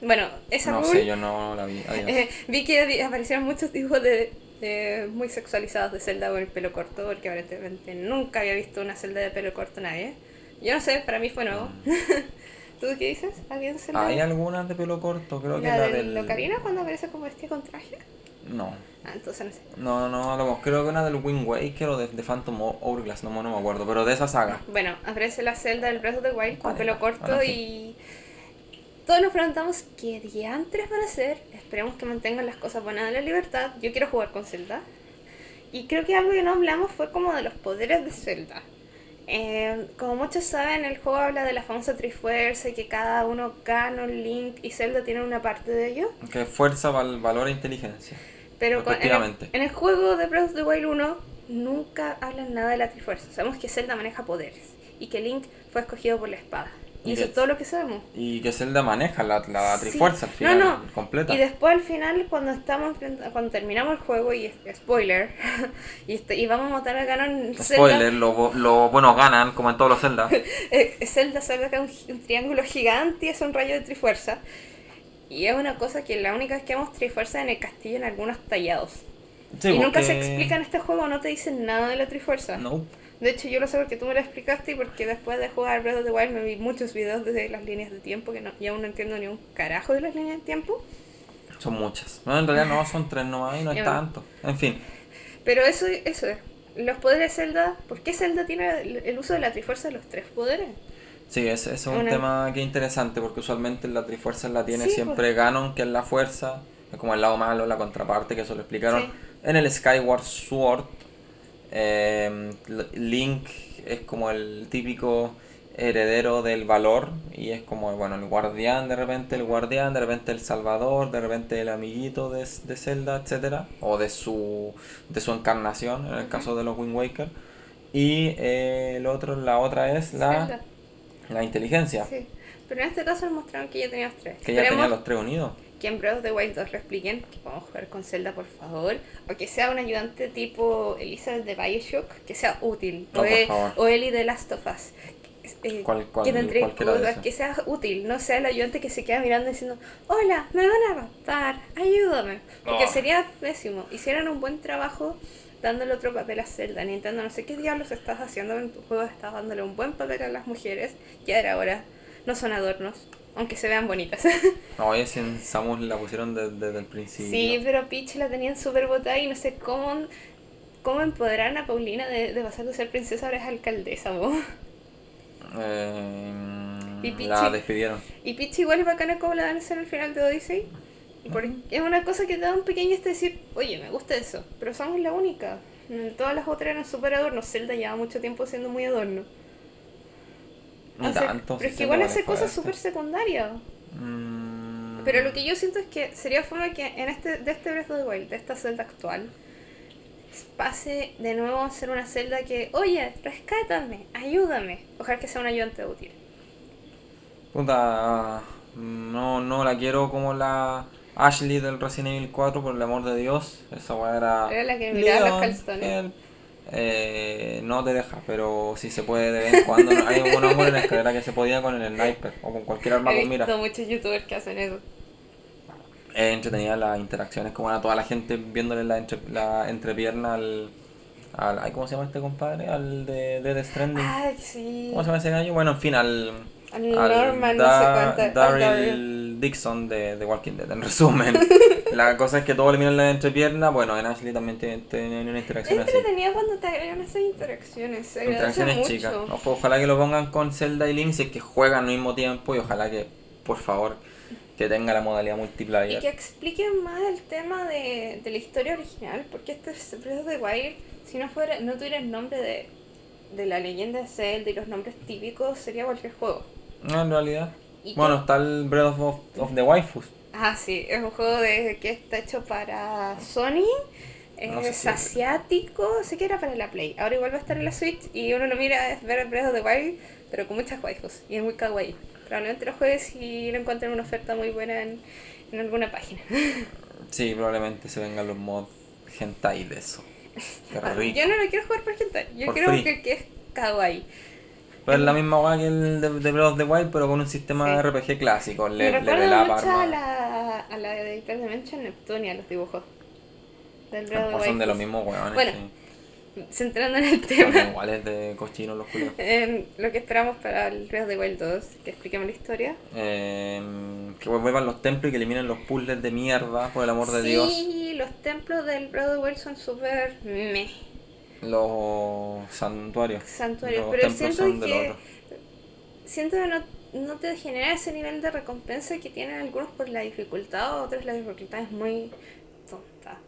Bueno, esa No Rule sé, yo no la vi. Eh, vi que aparecieron muchos dibujos de, de muy sexualizados de Zelda con el pelo corto, porque aparentemente nunca había visto una Zelda de pelo corto nadie. Yo no sé, para mí fue nuevo. ¿Tú qué dices? ¿Había un Zelda? Mm. Hay algunas de pelo corto, creo que ¿La, la de del... Locarina cuando aparece como vestida con traje? No. Ah, entonces no sé. No, no, hablamos. Creo que una del Wind Waker o de, de Phantom Hourglass, no, no me acuerdo, pero de esa saga. Bueno, aparece la Zelda del Breath of the Wild con ¿Cuál pelo corto Ahora sí. y todos nos preguntamos qué diantres van a hacer. Esperemos que mantengan las cosas buenas de la libertad. Yo quiero jugar con Zelda. Y creo que algo que no hablamos fue como de los poderes de Zelda. Eh, como muchos saben, el juego habla de la famosa Trifuerza y que cada uno, Ganon, Link y Zelda tienen una parte de ello. Que fuerza, val- valor e inteligencia. Pero con- en, el, en el juego de Breath of the Wild 1 nunca hablan nada de la Trifuerza. Sabemos que Zelda maneja poderes y que Link fue escogido por la espada. Y Y eso es todo lo que sabemos. Y que Zelda maneja la, la Sí. trifuerza al final, no. completa. Y después al final, cuando estamos cuando terminamos el juego, y spoiler, y, este- y vamos a matar a Ganon, Spoiler, los los buenos ganan, como en todos los Zelda. eh, Zelda saca un, un triángulo gigante y es un rayo de trifuerza. Y es una cosa que la única vez que vemos trifuerza en el castillo en algunos tallados. Sí, y nunca se porque- explica en este juego, no te dicen nada de la trifuerza. No. De hecho, yo lo sé porque tú me lo explicaste y porque después de jugar Breath of the Wild me vi muchos videos de las líneas de tiempo que no, y aún no entiendo ni un carajo de las líneas de tiempo. Son muchas. No, en realidad no, son tres nomás y no es tanto. En fin. Pero eso, eso es. Los poderes de Zelda, ¿por qué Zelda tiene el, uso de la trifuerza de los tres poderes? Sí, ese, es un Una- tema que es interesante porque usualmente la trifuerza la tiene Sí, siempre Ganon, que es la fuerza, como el lado malo, la contraparte, que eso lo explicaron Sí. en el Skyward Sword. Eh, L- Link es como el típico heredero del valor y es como, bueno, el guardián, de repente el guardián, de repente el salvador, de repente el amiguito de, de Zelda, etcétera, o de su, de su encarnación, en el caso de los Wind Waker. Y eh, el otro, la otra es la, Zelda. la inteligencia. Sí. Pero en este caso mostraron que ya teníamos tres. Que ya tenía los tres unidos. Que en Breath of the Wild 2 lo expliquen, que podemos jugar con Zelda por favor, o que sea un ayudante tipo Elizabeth de Bioshock, que sea útil, No, o, E- o Ellie de Last of Us. Eh, ¿Cuál- cuál- que te entregue cualquiera de cosas, esas? que sea útil, no sea el ayudante que se queda mirando diciendo, hola, me van a raptar, ayúdame. Porque Oh. sería pésimo. Hicieran un buen trabajo dándole otro papel a Zelda. Nintendo, no sé qué diablos estás haciendo en tu juego, estás dándole un buen papel a las mujeres. Ya era hora. No son adornos, aunque se vean bonitas. No, oye, si en Samus la pusieron de- desde el principio. Sí, pero Peach la tenían súper botada y no sé cómo, cómo empoderaron a Paulina de, de pasar de ser princesa ahora es alcaldesa, ¿no? Eh, Y Peach- la despidieron. Y Peach igual es bacana como la dan a hacer al final de Odyssey. Porque es una cosa que te da un pequeño este decir, oye, me gusta eso, pero somos la única. Todas las otras eran súper adornos. Zelda lleva mucho tiempo siendo muy adorno. Tanto. pero es que igual hace cosas súper secundarias. Mm, Pero lo que yo siento es que sería forma que en este, de este Breath of the Wild, de esta celda actual, pase de nuevo a ser una celda que, oye, rescátame, ayúdame. Ojalá que sea un ayudante útil. Puta, no, no la quiero como la Ashley del Resident Evil 4, por el amor de Dios. Esa weá era. Era la que miraba los calzones. Eh, no te deja, pero si se puede de vez en cuando. Hay un hombre en la escalera que se podía con el sniper o con cualquier arma He con mira. visto muchos youtubers que hacen eso. Es entretenida las interacciones, como a toda la gente viéndole la, entre, la entrepierna al, al. ay, ¿Cómo se llama este compadre? Al de Dead Stranding. Sí. ¿Cómo se llama ese gallo? Bueno, en fin, al. Norman, no sé cuánto, Daryl. Dixon de, de Walking Dead, en resumen. la cosa es que todos le miran la entrepierna. Bueno, en Ashley también tiene, tiene una Es interacción así. entretenido cuando te agregan esas interacciones. Se Interacciones mucho. chicas. Ojo, ojalá que lo pongan con Zelda y Link si es que juegan al mismo tiempo y ojalá que, por favor, que tenga la modalidad Y multiplayer. que expliquen más el tema de, de la historia original, porque este es Breath of the Wild, si no fuera, no tuviera el nombre de, de la leyenda de Zelda y los nombres típicos, sería cualquier juego. No, en realidad. ¿Y Bueno, qué? está el Breath of, of the Waifus. Ah, sí, es un juego de, que está hecho para Sony. No Es si- asiático, sé que era para la Play. Ahora igual va a estar en la Switch y uno lo mira es ver Breath of the Wild, pero con muchas waifus y es muy kawaii. Probablemente lo juegues y lo encuentren una oferta muy buena en, en alguna página. Sí, probablemente se vengan los mods hentai de eso. Qué rico. Yo no lo quiero jugar por hentai, yo Por quiero free. que, que es kawaii. Pero es la misma weá que el de, de Breath of the Wild, pero con un sistema Sí. de RPG clásico. Me Le, recuerda mucho a la, a la de Hyper Dimension Neptunia, los dibujos. Del Breath of the Pues son de Wild. los mismos weones. Bueno, sí. Centrando en el Son tema. iguales de cochinos los culios. Em, lo que esperamos para el Breath of the Wild 2, que expliquemos la historia. Eh, que vuelvan los templos y que eliminen los puzzles de mierda, por el amor de Dios. Sí, los templos del Breath of the Wild son súper meh, Los santuarios. santuarios, Los pero siento que siento que no, no te genera ese nivel de recompensa que tienen algunos por la dificultad, otros la dificultad es muy tonta.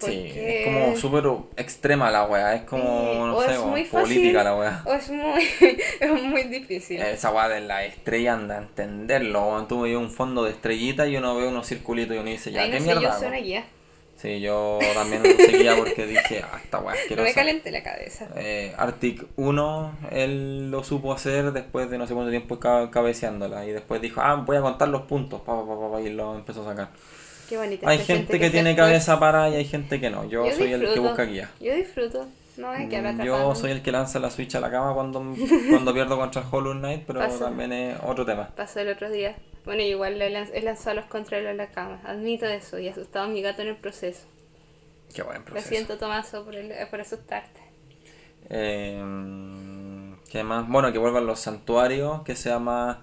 Sí, es como súper extrema la weá, es como, Sí, no o sé, es muy fácil, política la weá. O es muy, es muy difícil. Esa weá de la estrella anda a entenderlo, tú un fondo de estrellita y uno ve unos circulitos y uno dice, ya, ¿qué sé, mierda? yo soy hago?". una guía. Sí, yo también lo seguía porque dije, ah, esta weá es No asquerosa. me calenté la cabeza. Eh, Arctic 1, él lo supo hacer después de no sé cuánto tiempo ca- cabeceándola. Y después dijo, ah, voy a contar los puntos. Pa, pa, pa, pa, y lo empezó a sacar. Qué bonita. Hay gente que tiene cabeza para y hay gente que no. Yo, soy el que busca guía. Yo disfruto. No hay que Mm, Yo atrapado. soy el que lanza la Switch a la cama cuando, cuando pierdo contra Hollow Knight, pero también es otro tema. Pasó el otro día. Bueno, igual le lanz- he lanzado los controles a la cama. Admito eso y he asustado a mi gato en el proceso. Qué buen Lo proceso. siento, Tomaso, por, el- por asustarte. Eh, ¿Qué más? Bueno, que vuelvan los santuarios, que sea más.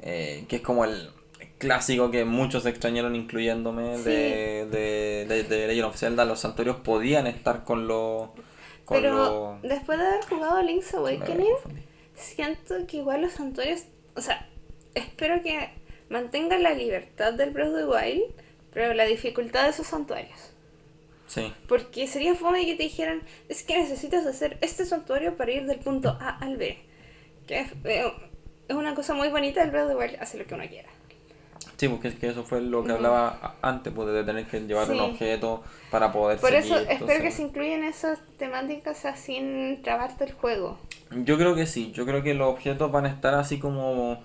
eh, que es como el clásico que muchos extrañaron, incluyéndome, Sí. de, de, de, de Legend of Zelda. Los santuarios podían estar con los. Con Pero los- después de haber jugado Link's Awakening, siento que igual los santuarios. O sea, espero que mantengan la libertad del Breath of the Wild, pero la dificultad de esos santuarios. Sí. Porque sería fome que te dijeran, es que necesitas hacer este santuario para ir del punto A al B. Que es, eh, es una cosa muy bonita, el Breath of the Wild hace lo que uno quiera. Sí, porque es que eso fue lo que hablaba antes, pues, de tener que llevar un Sí. objeto para poder Por eso seguir, espero que se incluyan esas temáticas así sin trabarte el juego. Yo creo que sí, yo creo que los objetos van a estar así como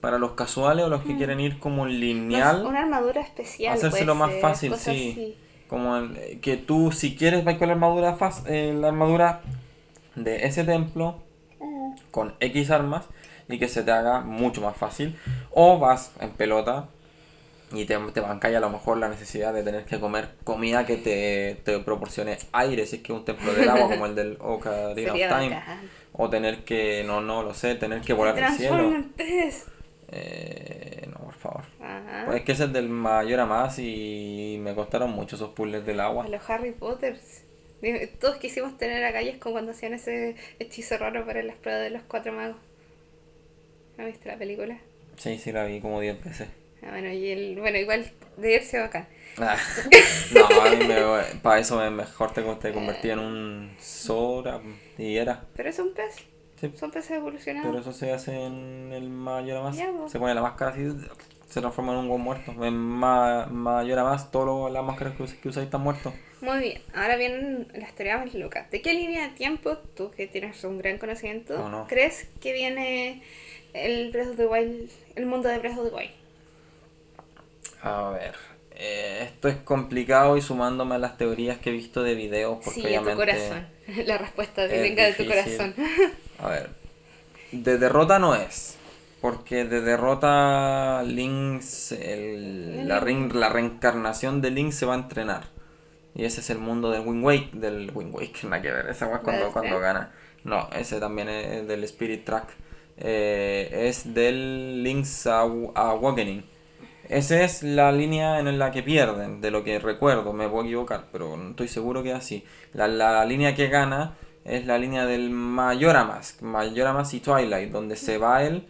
para los casuales o los que quieren ir como lineal. una armadura especial. Hacérselo más ser, fácil, sí. así. Como el- eh, que tú, si quieres, vas con la armadura, fas- eh, la armadura de ese templo con X armas y que se te haga mucho más fácil. O vas en pelota y te, te banca a lo mejor la necesidad de tener que comer comida que te, te proporcione aire, si es que es un templo del agua como el del Ocarina of Time. bacán. O tener que, no, no lo sé, tener que volar al cielo. pez. Eh, no, por favor. Ajá. Pues es que ese es del mayor a más y me costaron mucho esos puzzles del agua. A los Harry Potter. Dime, Todos quisimos tener a calles como cuando hacían ese hechizo raro para las pruebas de los cuatro magos. ¿No viste la película? Sí, sí, la vi como 10 veces. Ah, bueno, y el, bueno, igual de irse acá. Ah, no, a mí me, para eso me- mejor te, te convertí en un Sora y era. Pero es un pez. Sí, Son peces evolucionados. pero eso se hace en el mayor a más. Pues. Se pone la máscara así, se transforma en un buen muerto. En ma- mayor a más, todas las máscaras que, us- que usáis están muertos. Muy bien, ahora vienen las teorías más locas. ¿De qué línea de tiempo, tú que tienes un gran conocimiento, Oh, no. crees que viene el Breath of the Wild, el mundo de Breath of the Wild? A ver, eh, esto es complicado y sumándome a las teorías que he visto de videos, porque sí, de tu corazón. La respuesta que venga de tu corazón. A ver, de derrota no es. Porque de derrota Link, el- la, rein- la reencarnación de Link se va a entrenar. Y ese es el mundo del Wind Wake, del Wind Wake, nada que ver, esa es cuando, cuando gana. No, ese también es del Spirit Track. Eh, es del Link's Aw- Awakening. Esa es la línea en la que pierden, de lo que recuerdo, me puedo equivocar, pero no estoy seguro que es así. La, la línea que gana es la línea del Majora Mask, Majora Mask y Twilight, donde se va él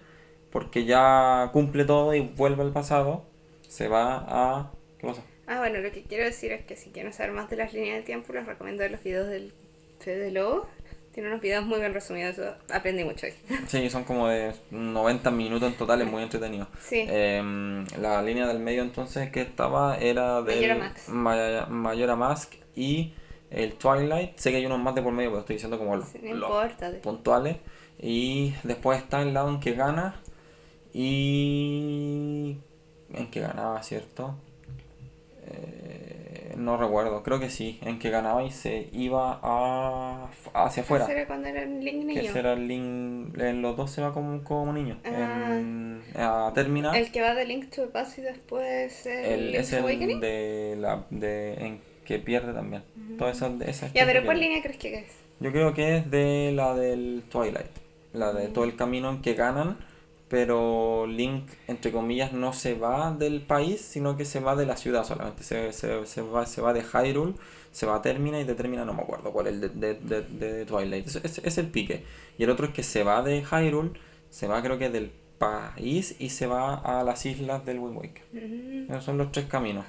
porque ya cumple todo y vuelve al pasado. se va a... ¿Qué pasa? Ah, bueno, lo que quiero decir es que si quieren saber más de las líneas de tiempo, les recomiendo los videos del Fede Lobo. Tiene unos videos muy bien resumidos, aprendí mucho ahí. Sí, son como de 90 minutos en total, es muy entretenido. Sí. Em, la línea del medio entonces que estaba era de Majora Max. Maya- Majora Mask y el Twilight. Sé que hay unos más de por medio, pero estoy diciendo como los, puntuales. Y después está el lado en que gana y... En que ganaba, ¿cierto? Eh, no recuerdo, creo que sí, en que ganaba y se iba a, hacia afuera. Era cuando era un Link Que niño. será el link, en los dos se va como, como niño. Ah. En, a terminar. El que va de Link to the Past y después el, El, es el Awakening. de la de en que pierde también. Todas esas, esas Ya, pero ¿cuál línea crees que es? Yo creo que es de la del Twilight. La Mm. de todo el camino en que ganan. Pero Link, entre comillas, no se va del país, sino que se va de la ciudad solamente. Se, se, se va, se va de Hyrule, se va a Termina y de Termina no me acuerdo cuál es el de, de, de, de Twilight. Es, es, es el pique. Y el otro es que se va de Hyrule, se va creo que del país y se va a las islas del Wind Waker. Mm. Esos son los tres caminos.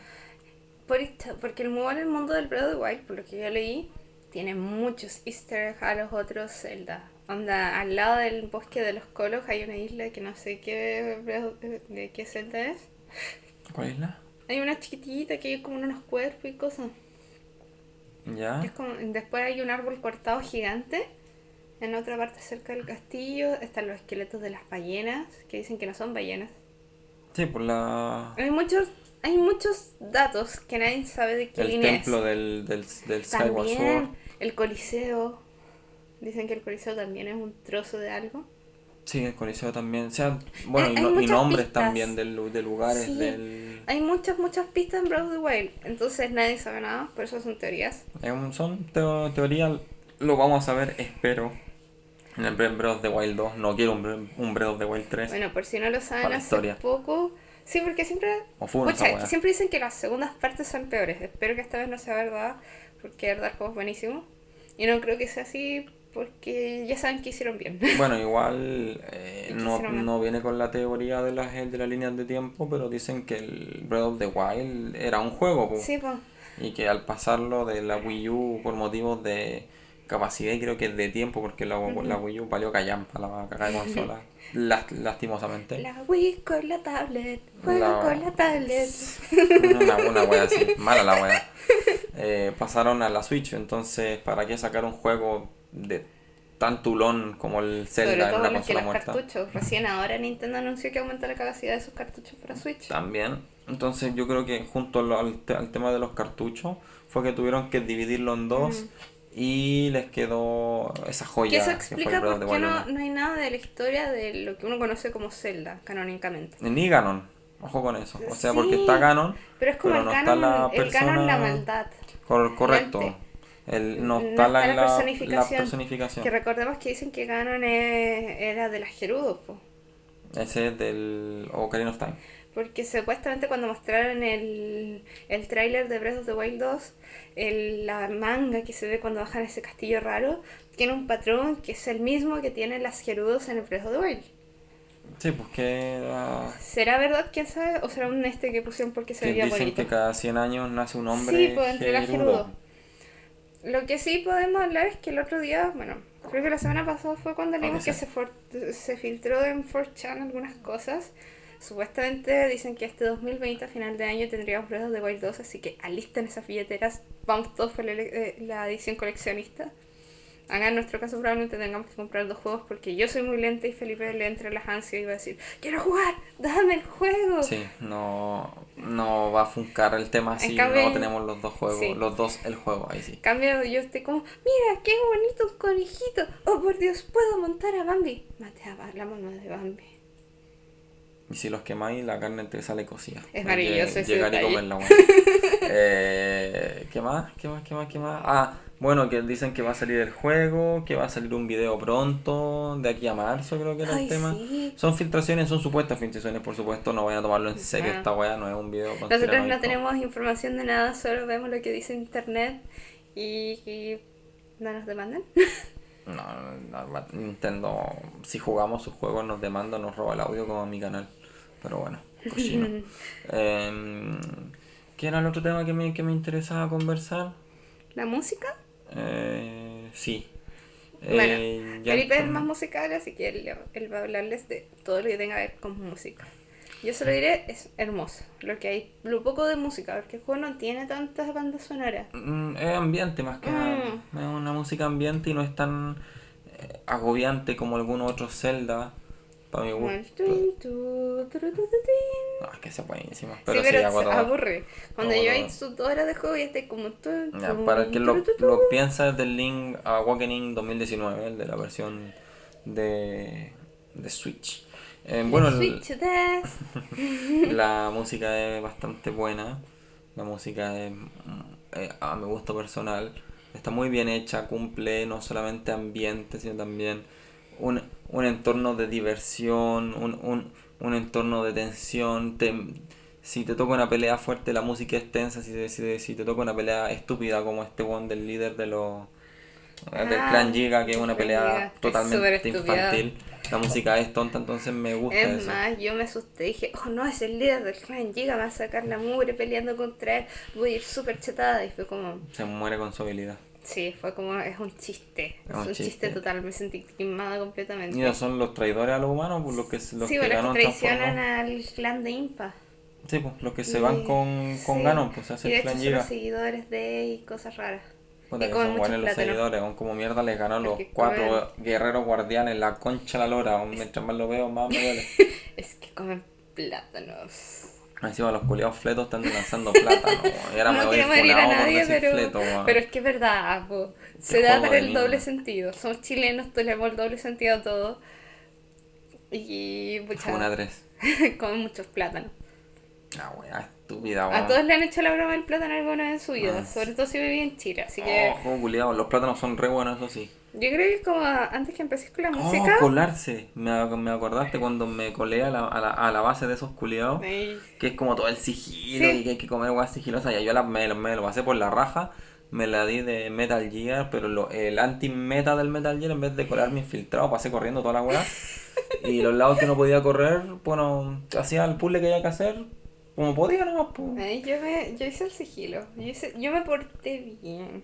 Por esto, porque el mundo en el mundo del Breath of the Wild, por lo que yo leí, tiene muchos easter eggs a los otros Zelda. Onda, al lado del bosque de los colos hay una isla que no sé qué, de qué Zelda es. ¿Cuál isla? Hay una chiquitita que hay como unos cuerpos y cosas. ¿Ya? Es como- después hay un árbol cortado gigante. En otra parte cerca del castillo están los esqueletos de las ballenas, que dicen que no son ballenas. Sí, por la... Hay muchos, hay muchos datos que nadie sabe de qué El línea templo es. del, del, del Skyward Sword. El coliseo. Dicen que el coliseo también es un trozo de algo. Sí, el Coliseo también. O sea, bueno, Hay- hay y nombres pistas. también lu- de lugares Sí. del... Hay muchas, muchas pistas en Breath of the Wild. Entonces nadie sabe nada, por eso son teorías. es son teo- teorías, lo vamos a ver, espero. En el Breath of the Wild 2, no quiero un, un Breath of the Wild 3. Bueno, por si no lo saben, hace historia. poco. Sí, porque siempre. Fue Pucha, siempre dicen que las segundas partes son peores. Espero que esta vez no sea verdad, porque verdad juego es buenísimo. Y no creo que sea así, porque ya saben que hicieron bien. Bueno, igual eh, no, no viene con la teoría de las, de las líneas de tiempo, pero dicen que el Breath of the Wild era un juego, po. sí, pues. Y que al pasarlo de la Wii U por motivos de capacidad y creo que de tiempo, porque la, la Wii U valió callampa la cagada de consola, las- lastimosamente. La Wii con la tablet. Juego La- con la tablet. Una, una wea así, mala la wea. Eh, pasaron a la Switch, entonces, ¿para qué sacar un juego de tan tulón como el Sobre Zelda en todo una los que consola los muerta? cartuchos. Recién ahora Nintendo anunció que aumenta la capacidad de sus cartuchos para Switch. También. Entonces yo creo que junto al, al te- al tema de los cartuchos fue que tuvieron que dividirlo en dos y les quedó esa joya Que eso explica por qué no, 1. no hay nada de la historia de lo que uno conoce como Zelda, canónicamente. Ni Ganon, ojo con eso. O sea, Sí, porque está Ganon, Pero es como pero el, no está canon, la el canon la persona- maldad. cor- correcto. El, no, No está, la, está la la- la personificación. personificación. Que recordemos que dicen que Ganon es- era de las Gerudos, po. Ese es del Ocarina of Time. Porque supuestamente cuando mostraron el, el tráiler de Breath of the Wild 2, el- la manga que se ve cuando bajan ese castillo raro, tiene un patrón que es el mismo que tienen las Gerudos en el Breath of the Wild. Sí, pues que, ah, ¿Será verdad? ¿Quién sabe? ¿O será un este que pusieron porque se veía dicen bonito? que cada 100 años nace un hombre Sí, pues entre las gerudo. Lo que sí podemos hablar es que el otro día, bueno, creo que la semana pasada fue cuando leímos que que se, for- se filtró en 4chan algunas cosas. Supuestamente dicen que este 2020, a final de año, tendríamos of the Wild 2, así que alisten esas billeteras. Vamos todos por la, eh, la edición coleccionista. Acá en nuestro caso probablemente tengamos que comprar dos juegos porque yo soy muy lenta y Felipe le entra las ansias y va a decir, quiero jugar, dame el juego. Sí, no, no va a funcar el tema cambio- no tenemos los dos juegos, sí. los dos el juego, ahí sí. Cambio, yo estoy como, mira, qué bonito un conejito. Oh, por Dios, puedo montar a Bambi. Mate a la mamá de Bambi. Y si los quemáis, la carne te sale cocida. Es maravilloso ese Llegar y comerla, bueno. eh, ¿Qué más? ¿Qué más? ¿Qué más? ¿Qué más? Ah, bueno, que dicen que va a salir el juego, que va a salir un video pronto, de aquí a marzo creo que era Ay, el tema. sí. Son filtraciones, son supuestas filtraciones, por supuesto, no vayan a tomarlo en serio, esta weá no es un video Nosotros no tenemos información de nada, solo vemos lo que dice internet y, y no nos demandan. No, no, no, Nintendo, si jugamos sus juegos nos demanda, nos roba el audio como a mi canal. Pero bueno. cochino. Em, ¿Qué era el otro tema que me, que me interesaba conversar? ¿La música? Eh, sí. Bueno, Eh, ya Felipe es con- más musical, así que él, él va a hablarles de todo lo que tenga que ver con música. Yo solo diré, es hermoso. Lo que hay, lo poco de música, porque el juego no tiene tantas bandas sonoras. Mm, Es ambiente más que nada. Mm. Es una música ambiente y no es tan eh, agobiante como algunos otros Zelda. Para mi gusto. No, es que sea buenísima. Pero sí, pero se todo. aburre. Cuando lleváis todo. sus dos horas de juego y estáis como... tun, Ya, para el que lo, lo piensa es del Link Awakening 2019, el de la versión de, de Switch. Eh, bueno, Switch la música es bastante buena. La música es, mm, eh, a mi gusto personal. Está muy bien hecha, cumple no solamente ambiente, sino también un, un entorno de diversión, un, un, un entorno de tensión. Te- si te toca una pelea fuerte, la música es tensa. Si te, si te, si te toca una pelea estúpida como este one del líder de los del Ah, clan Giga, que es una pelea totalmente infantil. La música es tonta, entonces me gusta Es eso. más, yo me asusté. Dije, oh no, es el líder del clan Giga, me va a sacar la mugre peleando contra él. Voy a ir súper chetada. Y fue como, Se muere con su habilidad. Sí, fue como, es un chiste. Es, un un chiste. chiste. total. Me sentí quemada completamente. Ellos son los traidores a los humanos, pues los que, los sí, que bueno, Ganon que traicionan al clan de Impa. Sí, pues los que se Y- van con, con sí. Ganon, pues se hace Y de el hecho clan son Giga. los seguidores de y cosas raras. Puta, y que son buenos los seguidores, aún como mierda les ganó los cuatro comen- guerreros guardianes, la concha la lora, aún mientras más lo veo, más me duele. Es que comen plátanos. Encima los culiados fletos están lanzando plátano, y ahora me no voy queremos herir a funado por nadie, pero, fleto, pero es que es verdad, po. se da para el doble sentido. Somos chilenos, tenemos el doble sentido a todo. Y pucha, una tres. comen muchos plátanos. Ah, weá, estúpida, A weón. todos le han hecho la broma del plátano alguna vez en su vida, Ah, sobre todo si viví en Chile. Así que Oh, juego culiado, los plátanos son re buenos, eso sí. Yo creo que como antes que empecé con la Oh, música. colarse. Me, me acordaste cuando me colé a la, a la, a la base de esos culiados. Ay, Que es como todo el sigilo Sí. y que hay que comer guas sigilosas. Y yo la, me, lo- me lo pasé por la raja. Me la di de Metal Gear, pero lo- el anti-meta del Metal Gear, en vez de colarme infiltrado, pasé corriendo toda la weá. y los lados que no podía correr, bueno, hacía el puzzle que había que hacer, como podía nomás. pues. ay, yo, me, yo hice el sigilo. Yo, hice- yo me porté bien.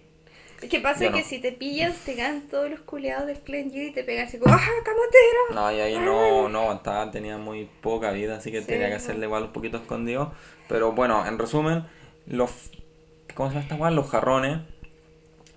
Es que pasa no. que si te pillas, te ganan todos los culeados del clan G y te pegan así como ¡Ah, camotero! No, y ahí no, no aguantaba, tenía muy poca vida, así que Sí, tenía que hacerle igual un poquito escondido. Pero bueno, en resumen, los ¿cómo se llama esta? Los jarrones,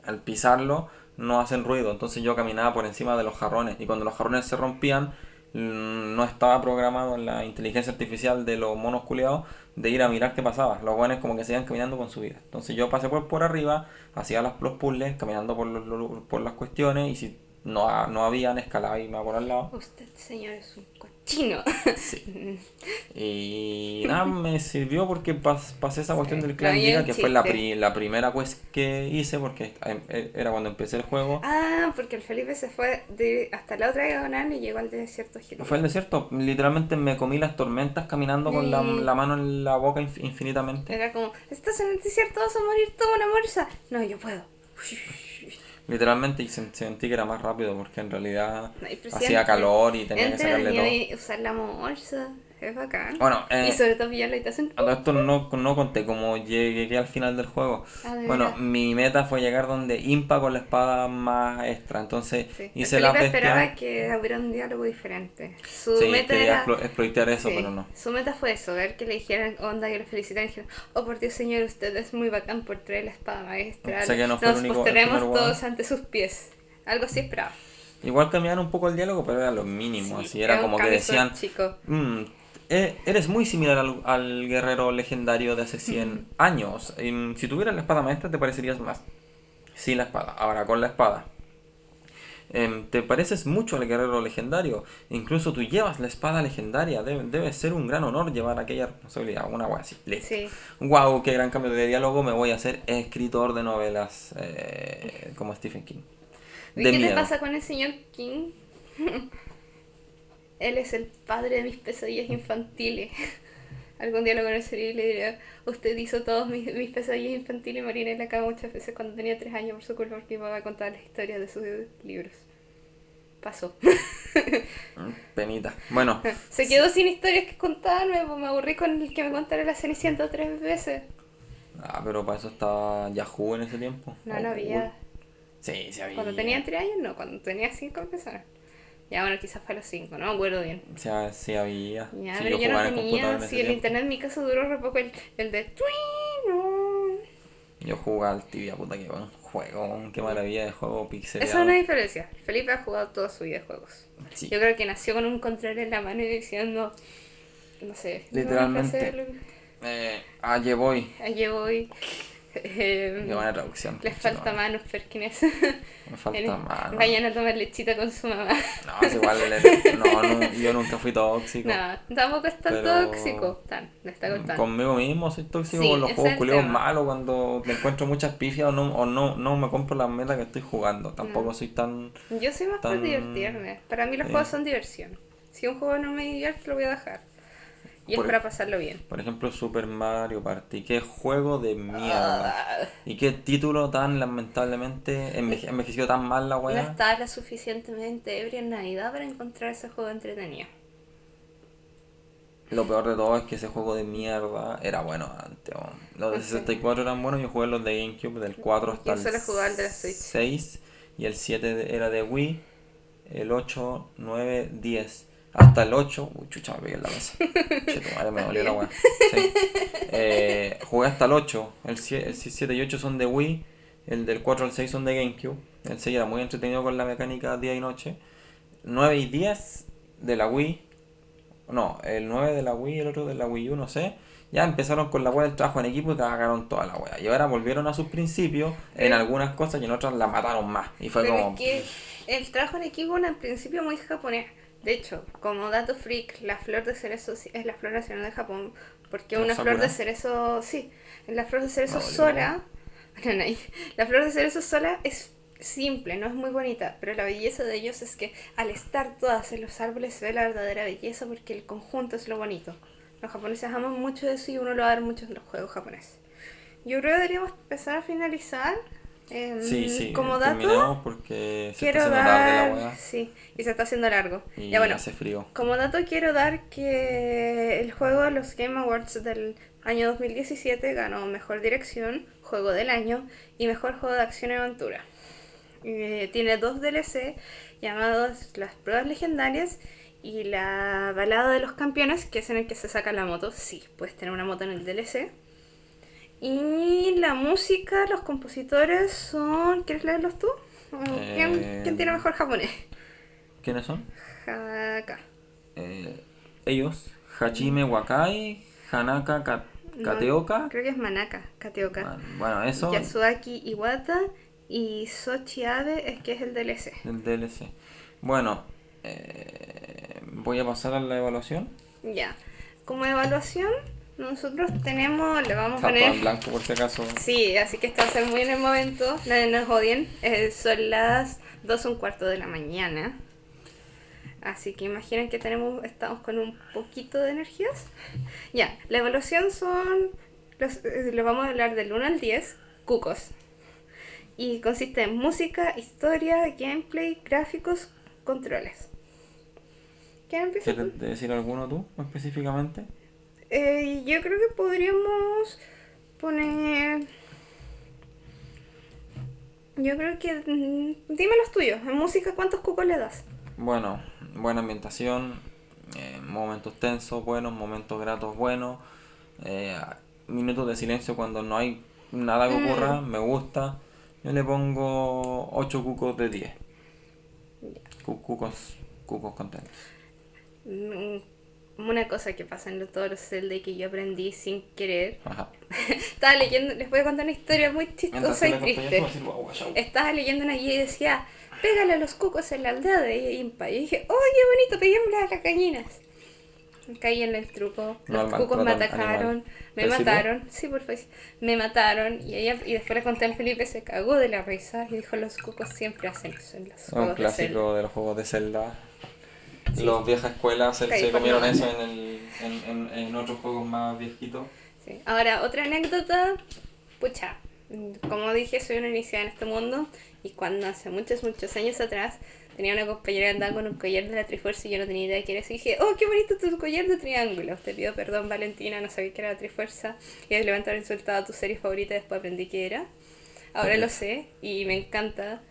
al pisarlo, no hacen ruido. Entonces yo caminaba por encima de los jarrones. Y cuando los jarrones se rompían, no estaba programado en la inteligencia artificial de los monos culiados de ir a mirar qué pasaba. Los buenos como que se iban caminando con su vida. Entonces yo pasé por, por arriba, hacía los, los puzzles, caminando por, los- por las cuestiones. Y si no, ha- no habían, escalaba y me por al lado. Usted, señor, es un cochino. Sí. Y nada, me sirvió porque pas- pasé esa cuestión del clan Giga, que fue la, pri- la primera quest que hice, porque em- e- era cuando empecé el juego. ah, porque el Felipe se fue de hasta la otra diagonal y llegó al desierto gigante. Fue el desierto, literalmente me comí las tormentas caminando con la, Mm. la mano en la boca inf- infinitamente. Era como, estás en el desierto, vas a morir toda una morsa. No, yo puedo. Literalmente y sen- sentí que era más rápido porque en realidad hacía calor y tenía que sacarle todo. y usar la. Es bacán. Bueno, eh, y sobre todo pillar la habitación. A todo esto no, no conté cómo llegué al final del juego. Ah, de bueno, mi meta fue llegar donde Impa con la espada maestra. Entonces Sí. hice la Felipe bestia. esperaba que hubiera un diálogo diferente. Su Sí, meta quería era. explo- exploitear eso, Sí, pero no. Su meta fue eso, ver que le dijeran onda, que lo felicitaran y dijeran, oh por Dios señor, usted es muy bacán por traer la espada maestra. Sé que no Nos único- todos ante sus pies. Algo así esperaba. Igual cambiaron un poco el diálogo, pero era lo mínimo. Sí, así era como que decían: Chico. "Mm, eh, Eres muy similar al, al guerrero legendario de hace 100 años. Em, si tuvieras la espada maestra, te parecerías más. Sin la espada, ahora con la espada. Em, te pareces mucho al guerrero legendario. Incluso tú llevas la espada legendaria. Debe, debe ser un gran honor llevar aquella responsabilidad. Una wea así. Sí. Wow, qué gran cambio de diálogo. Me voy a hacer escritor de novelas eh, como Stephen King. ¿Y De qué miedo. le pasa con el señor King? Él es el padre de mis pesadillas infantiles. Algún día lo conocería y le diría, usted hizo todos mis, mis pesadillas infantiles y morí en la cama muchas veces cuando tenía tres años por su culpa porque mi mamá contaba las historias de sus libros. Pasó. Penita. Bueno. Se quedó sin historias que contarme, pues me aburrí con el que me contara la Cenicienta tres veces. Ah, pero para eso estaba Yahoo en ese tiempo. No, no había. Google. Sí, sí había. Cuando tenía tres años, no, cuando tenía cinco empezaron. Ya, bueno, quizás fue a los cinco, no me acuerdo bien. O sea, sí había. Ya, Sí, pero yo no tenía, sí, el internet en mi casa duró re poco, el, el de Twin. Yo jugaba al tibia, puta que buen juego, qué maravilla de juego pixelado. Esa es una diferencia. Felipe ha jugado toda su vida juegos. Sí. Yo creo que nació con un control en la mano y diciendo, no sé, Literalmente. No Eh, allí voy. Allí voy. Eh, Qué buena traducción. les falta manos, Perkins. Me falta mano. Vayan a tomar lechita con su mamá. No, es igual. No, no, yo nunca fui tóxico. No, tampoco es tan Pero- tóxico. Tan, me está contando. Conmigo mismo soy tóxico Sí, con los juegos culiados malos cuando me encuentro muchas pifias o no, o no, no me compro las metas que estoy jugando. Tampoco No. soy tan. Yo soy más por divertirme. Para mí los Sí. juegos son diversión. Si un juego no me divierte, lo voy a dejar. Y Por- es para pasarlo bien. Por ejemplo, Super Mario Party. Qué juego de mierda. Ah, Y qué título tan lamentablemente enveje- envejeció tan mal la no weá. estaba lo suficientemente ebria en Navidad para encontrar ese juego entretenido. Lo peor de todo es que ese juego de mierda era bueno antes. Los de Sí. 64 eran buenos, yo jugué los de GameCube del 4 hasta Yo solo jugaba el de la Switch. 6 y el 7 de- era de Wii, el 8, 9, 10. Hasta el 8, uy chucha me pegué en la mesa. Che, tu madre me dolió la weá. Sí. Eh, jugué hasta el 8, el 7, el 7 y 8 son de Wii, el del 4 al 6 son de GameCube. El 6 era muy entretenido con la mecánica día y noche. 9 y 10 de la Wii no, el 9 de la Wii y el otro de la Wii U, no sé. Ya empezaron con la wea del trabajo en equipo y cagaron toda la wea. Y ahora volvieron a sus principios en algunas cosas y en otras la mataron más. Y fue Pero como. es que el trabajo en equipo era al principio muy japonés. De hecho, como dato freak, la flor de cerezo es la flor nacional de Japón. Porque ¿La una flor de cerezo, sí, la flor de cerezo dolió. sola, Nanay, la flor de cerezo sola es simple, no es muy bonita, pero la belleza de ellos es que al estar todas en los árboles se ve la verdadera belleza porque el conjunto es lo bonito. Los japoneses aman mucho eso y uno lo va a ver mucho en los juegos japoneses. Yo creo que deberíamos empezar a finalizar. Em, Sí, sí, como dato, porque se quiero está la dar. Sí, y se está haciendo largo. Y ya bueno, hace frío. como dato quiero dar que el juego de los Game Awards del año 2017 ganó Mejor Dirección, Juego del Año y Mejor Juego de Acción y Aventura. Eh, tiene dos DLC llamados Las Pruebas Legendarias y la Balada de los Campeones, que es en el que se saca la moto. Sí, puedes tener una moto en el DLC. Y la música, los compositores son... ¿Quieres leerlos tú? ¿O ¿Quién, Eh, quién tiene mejor japonés? ¿Quiénes son? Haka. Eh, ellos. Hajime Wakai, Hanaka No, Kateoka. creo que es Manaka, Kateoka. Bueno, eso. Yasuaki Iwata y Sochi Abe, es que es el DLC. El DLC. Bueno, eh, voy a pasar a la evaluación. Ya. Como evaluación, nosotros tenemos, le vamos a poner... blanco por si acaso. Sí, así que esto va a ser muy en el momento, nadie nos odien. Eh, son las 2 un cuarto de la mañana. Así que imaginen que tenemos, estamos con un poquito de energías. Ya, la evaluación son, los, eh, lo vamos a hablar del 1 al 10, cucos. Y consiste en música, historia, gameplay, gráficos, controles. ¿Quién empieza? tú? ¿Quieres decir alguno tú específicamente? Eh, yo creo que podríamos poner. Yo creo que. mm, Dime los tuyos. En música, ¿cuántos cucos le das? Bueno, buena ambientación, eh, momentos tensos buenos, momentos gratos buenos, eh, minutos de silencio cuando no hay nada que ocurra, me gusta. Yo le pongo 8 cucos de 10. Cu- Cucos, cucos contentos. Mm, Una cosa que pasa en todos los Zelda y que yo aprendí sin querer. Ajá. Estaba leyendo, les voy a contar una historia muy chistosa y triste. Estaba leyendo una guía y decía, pégale a los cucos en la aldea de Impa. Y dije, oh, qué bonito, peguémosle a las gallinas. Caí en el truco, No, los cucos me atacaron, animal. me mataron, sí, por favor, me mataron y ella y después le conté al Felipe, se cagó de la risa y dijo, los cucos siempre hacen eso en los un juegos de Zelda". clásico de los juegos de Zelda. Sí. Los viejas escuelas se, se comieron eso en, el, en, en, en otros juegos más viejitos. Sí. Ahora, otra anécdota, pucha, como dije, soy una iniciada en este mundo y cuando hace muchos, muchos años atrás tenía una compañera que andaba con un collar de la Trifuerza y yo no tenía idea de qué era eso. Y dije, oh, qué bonito tu collar de triángulos. Te pido perdón, Valentina, no sabía que era la Trifuerza. Y de levantar insultado tu serie favorita después aprendí que era. Ahora lo sé y me encanta.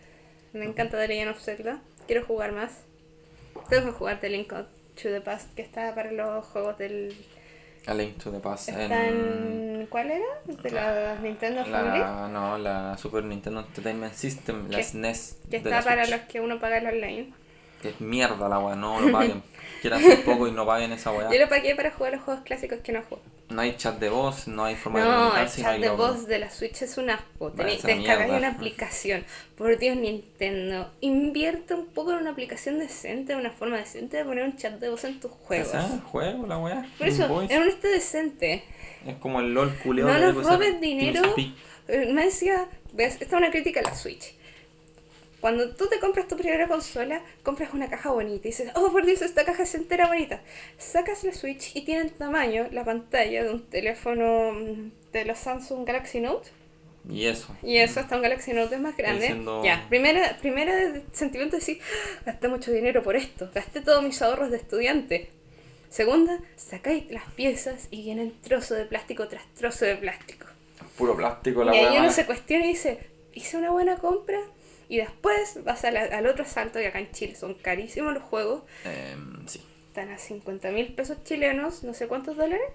Me encanta The Legend of Zelda. Quiero jugar más. Tengo que jugar The Link to the Past, que está para los juegos del... A Link to the Past. Está en... ¿Cuál era? ¿De la Nintendo? La, no, la Super Nintendo Entertainment System, la SNES. Que la está para los que uno paga el online. Que es mierda la weá, no lo paguen. Quieran hacer poco y no paguen esa weá. Yo lo pagué para jugar los juegos clásicos que no juego. No hay chat de voz, no hay forma de No, el comunicarse, no chat de logo. voz de la Switch es un asco. Vaya, Tenéis- esa Te descargas una aplicación. Por Dios, Nintendo. Invierte un poco en una aplicación decente, una forma decente de poner un chat de voz en tus juegos. ¿Esa? ¿Juego la weá? Por eso, es un este decente. Es como el LOL culeo No de nos robes dinero. Eh, Me decía, ves, esta es una crítica a la Switch. Cuando tú te compras tu primera consola, compras una caja bonita y dices, oh por Dios, esta caja es entera bonita. Sacas la Switch y tiene el tamaño, la pantalla de un teléfono mm, de los Samsung Galaxy Note. Y eso. Y eso hasta un Galaxy Note es más grande. siendo- Ya, primera, primera sentimiento de decir, "Ah, gasté mucho dinero por esto, gasté todos mis ahorros de estudiante. Segunda, sacáis las piezas y vienen trozo de plástico tras trozo de plástico. Puro plástico la y ahí uno se cuestiona y dice, ¿hice una buena compra? Y después vas a la- al otro salto, y acá en Chile son carísimos los juegos, Em, sí. están a 50 mil pesos chilenos, no sé cuántos dólares,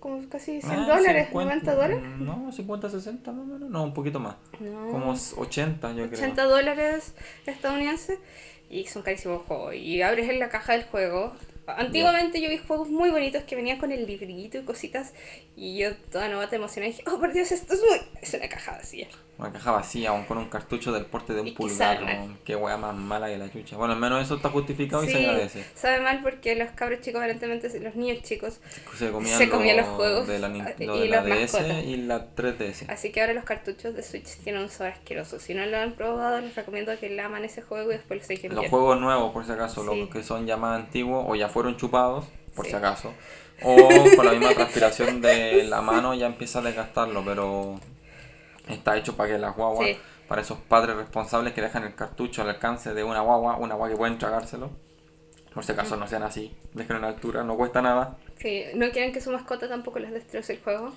como casi 100 Ah, dólares, 50, 90 dólares. No, 50, 60 más o menos. No, un poquito más. No. Como 80 yo 80 creo. dólares estadounidenses y son carísimos juegos. Y abres en la caja del juego. Antiguamente yo vi juegos muy bonitos que venían con el librito y cositas y yo toda novata emocionada dije, oh por Dios, esto es muy... es una caja vacía. Una caja vacía, aún con un cartucho del porte de un Y pulgar. weón. Qué weá más mala que la chucha. Bueno, al menos eso está justificado y se agradece. sabe mal porque los cabros chicos, aparentemente los niños chicos, Se comían, Se comían lo los juegos de la, nin- y lo de la DS mascotas. y la 3DS. así que ahora los cartuchos de Switch tienen un sabor asqueroso. Si no lo han probado, les recomiendo que laman ese juego y después lo saquen Los bien. juegos nuevos, por si acaso, Sí. los que son ya más antiguos o ya fueron chupados, por Sí. si acaso. O con la misma transpiración de la mano ya empieza a desgastarlo, pero está hecho para que las guaguas, Sí. para esos padres responsables que dejan el cartucho al alcance de una guagua, una guagua que pueden tragárselo. Por si acaso no sean así, dejen una altura, no cuesta nada. Sí, no quieren que su mascota tampoco les destroce el juego.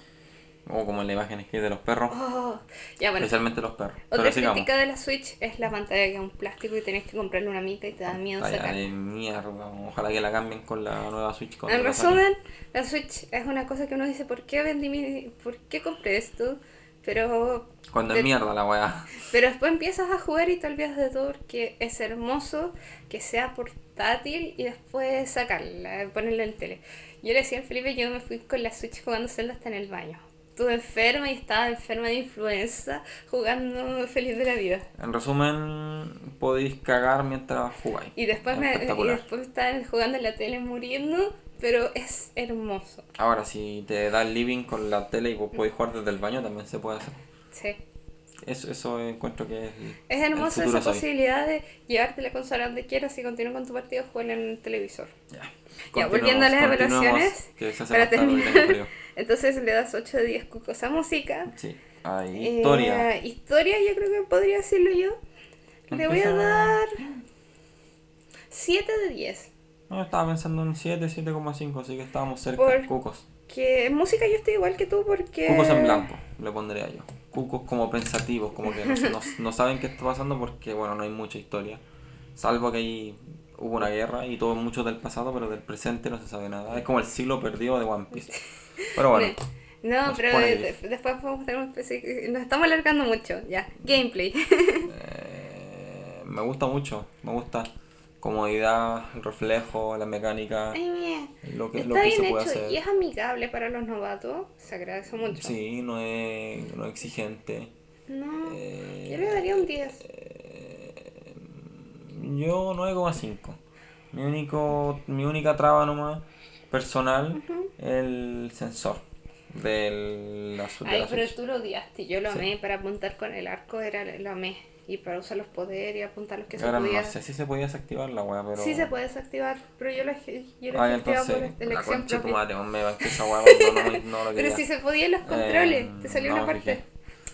O como en la imagen que hay de los perros, Oh, ya bueno. especialmente los perros. Otra crítica de la Switch es la pantalla que es un plástico y tenés que comprarle una mica y te da miedo sacar. de mierda, ojalá que la cambien con la nueva Switch. En resumen, la Switch es una cosa que uno dice, ¿por qué vendí mi... ¿por qué compré esto? Pero, Cuando es mierda la weá. pero después empiezas a jugar y te olvidas de todo porque es hermoso que sea portátil y después sacarla, ponerla en tele. Yo le decía al Felipe, yo me fui con la Switch jugando Zelda hasta en el baño. Estuve enferma y estaba enferma de influenza jugando feliz de la vida. En resumen, podéis cagar mientras jugáis. Y después, me, y después estaba jugando en la tele muriendo, pero es hermoso. Ahora, si te da el living con la tele y vos podéis jugar desde el baño, también se puede hacer. Sí. Eso, eso encuentro que es. Es futuro esa posibilidad de llevarte la consola donde quieras y continuar con tu partido jugar en el televisor. Ya. Ya, volviendo a las evaluaciones, para terminar. Entonces le das 8 de 10 cucos a música. Sí. Hay Eh, historia. historia yo creo que podría decirlo yo. Le voy a dar 7 de 10. No, estaba pensando en 7, 7,5, así que estábamos cerca. Por- Cucos. Que en música yo estoy igual que tú porque... Cucos en blanco, le pondría yo. Cucos como pensativos, como que no, no- no saben qué está pasando porque, bueno, no hay mucha historia. Salvo que ahí hubo una guerra y todo mucho del pasado, pero del presente no se sabe nada. Es como el siglo perdido de One Piece. Pero bueno, No, pero de- después podemos tener un Nos estamos alargando mucho, ya. Gameplay. eh, me gusta mucho. Me gusta comodidad, el reflejo, la mecánica, Ay, lo que, lo Está que bien se puede hecho hacer. y es amigable para los novatos. Se agradece mucho. Sí, no es, no es exigente. No, Eh, yo le daría un 10. Yo 9,5. Mi único, mi única traba nomás personal el sensor del de Ay, la pero Switch. tú lo odiaste. Yo lo Sí. amé para apuntar con el arco, era lo amé. Y para usar los poderes y apuntar los que se Ahora podía. no sé si se podía desactivar la weá, pero. Sí se puede desactivar, pero yo lo, yo lo Ah, entonces, por la elección tu propia. me banqué esa weá no, no, no lo Pero quería. si se podía en los controles, Eh, te salió una parte.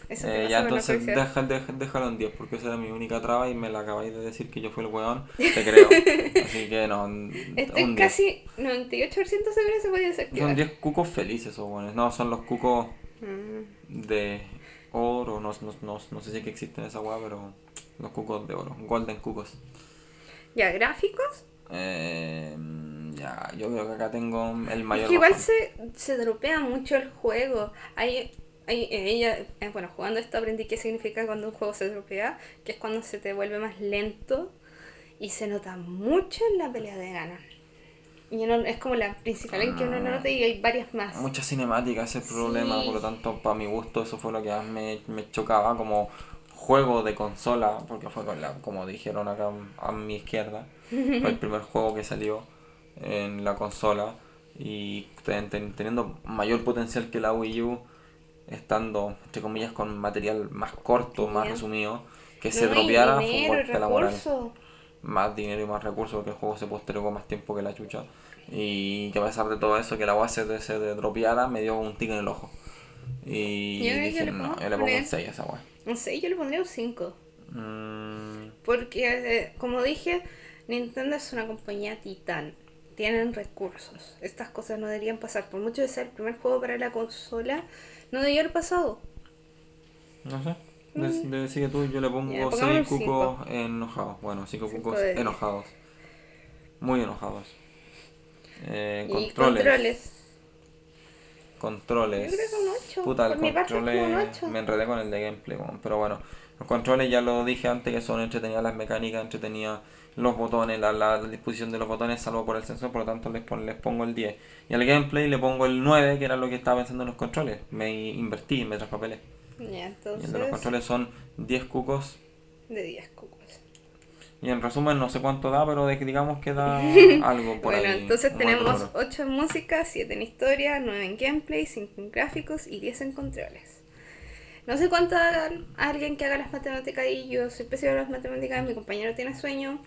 Eso Eh, ya la entonces deja, deja- déjalo en 10 porque esa era mi única traba y me la acabáis de decir que yo fui el weón. Te creo. Así que no, un Estoy 10. casi 98% segura que se podía desactivar. Son 10 cucos felices esos weones. No, son los cucos Mm. de oro. No, no, no, no sé si que existen esa weá, pero los cucos de oro. Golden cucos. Ya, gráficos. Eh, ya, yo creo que acá tengo el mayor. Es que igual se, se dropea mucho el juego. Hay, hay, eh, ella, eh, bueno, jugando esto aprendí qué significa cuando un juego se dropea, que es cuando se te vuelve más lento y se nota mucho en la pelea de ganas. Y no, es como la principal en que uno no nota y hay varias más. Mucha cinemática, ese es el problema, Sí. por lo tanto, para mi gusto, eso fue lo que más me, me chocaba como juego de consola, porque fue con la, como dijeron acá a mi izquierda, fue el primer juego que salió en la consola y ten- ten- teniendo mayor potencial que la Wii U, estando, entre comillas, con material más corto, más resumido, que se No, y dropeara fue la moral. Más dinero y más recursos porque el juego se postergó más tiempo que la chucha y que a pesar de todo eso que la base de se dropeara me dio un tic en el ojo y Yo dije no, yo le pongo un poner- 6 a esa weá No sé, yo le pondría un 5. Mm, Porque, eh, como dije, Nintendo es una compañía titán. Tienen recursos. Estas cosas no deberían pasar. Por mucho de ser el primer juego para la consola, no debería haber pasado. no sé de, de- sigue tú yo le pongo pongámosle 6 un cucos enojados bueno 5 Cinco cucos enojados muy enojados eh, controles controles. controles. Yo creo que un ocho. Puta, el Por mi parte es como un control ocho. me enredé con el de gameplay, pero bueno. Los controles ya lo dije antes que son entretenidas las mecánicas, entretenidas los botones, la, la disposición de los botones, salvo por el sensor, por lo tanto les, pon- les pongo el 10. Y al gameplay le pongo el 9, que era lo que estaba pensando en los controles. Me invertí, me traspapelé. Ya, Y entonces. el de los controles son 10 cucos. De 10 cucos. Y en resumen, no sé cuánto da, pero digamos que da algo por bueno, ahí. entonces tenemos número. 8 en música, 7 en historia, 9 en gameplay, 5 en gráficos y 10 en controles. No sé cuánto haga alguien que haga las matemáticas y yo soy pésima en las matemáticas, mi compañero tiene sueño.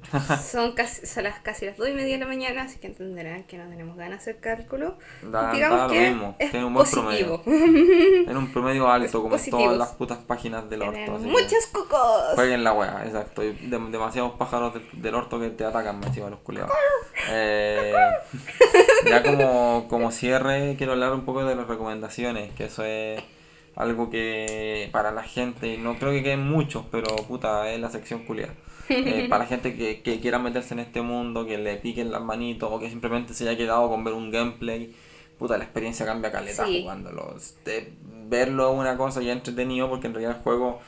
Son casi, son las, casi las 2 y media de la mañana, así que entenderán que no tenemos ganas de hacer cálculo. Da- Digamos da que mismo, es tiene un buen positivo. En un promedio alto, como en positivos. todas las putas páginas del orto. Tienen muchos cocos. Jueguen la wea, exacto. Y dem- demasiados pájaros de- del orto que te atacan, me los culiados. Eh, ya como, como cierre, quiero hablar un poco de las recomendaciones, que eso es algo que para la gente, no creo que queden muchos, pero puta, es la sección culiada. Eh, para la gente que, que quiera meterse en este mundo, que le piquen las manitos o que simplemente se haya quedado con ver un gameplay, puta, la experiencia cambia caleta Sí. jugándolo. Este, verlo es una cosa ya entretenido porque en realidad el juego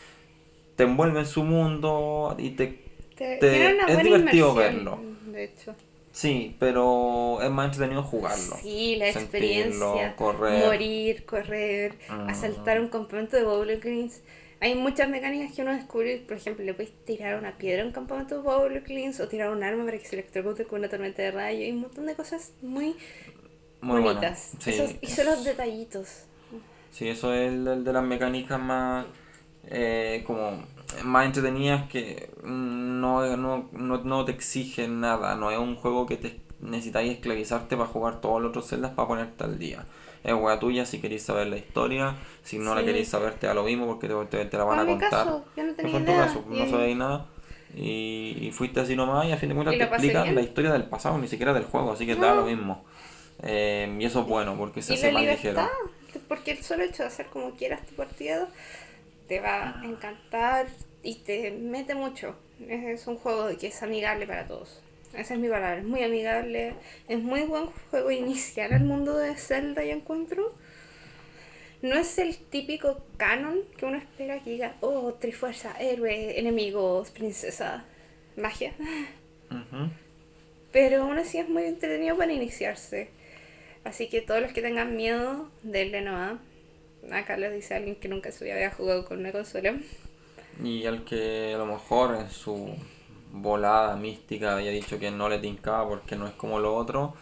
te envuelve en su mundo y te... Es divertido verlo. De hecho. Sí, pero es más entretenido jugarlo. Sí, la Sentirlo, experiencia. correr. Morir, correr, Mm. asaltar un campamento de bowling greens. Hay muchas mecánicas que uno descubre. Por ejemplo, le puedes tirar una piedra a un campamento de bowling greens o tirar un arma para que se electrocute con una tormenta de rayo. Hay un montón de cosas muy, Muy bueno. bonitas. Sí, Esos- y son los detallitos. sí, eso es el, el de las mecánicas más... eh, como más entretenidas que no, no, no, no te exigen nada. No es un juego que te necesitáis esclavizarte para jugar todos los otros celdas para ponerte al día. Es hueá tuya si queréis saber la historia. Si no la queréis saber, te da lo mismo porque te, te, te la van a contar. caso, yo no tenía idea. caso, no sabéis nada. Y, y fuiste así nomás y a fin de cuentas te explican bien. la historia del pasado, ni siquiera del juego, así que No. da lo mismo. Eh, y eso es bueno porque se hace más ligero. porque el solo hecho de hacer como quieras tu partido te va a encantar y te mete mucho. Es, es un juego que es amigable para todos. Esa es mi palabra, es muy amigable, es muy buen juego inicial al mundo de Zelda y encuentro. No es el típico canon que uno espera que diga, oh, trifuerza, héroe, enemigos, princesa, magia. Pero aún así es muy entretenido para iniciarse. Así que todos los que tengan miedo, denle nomás. Acá les dice alguien que nunca se había jugado con una consola. Y al que a lo mejor en su volada mística había dicho que no le tincaba porque no es como lo otro.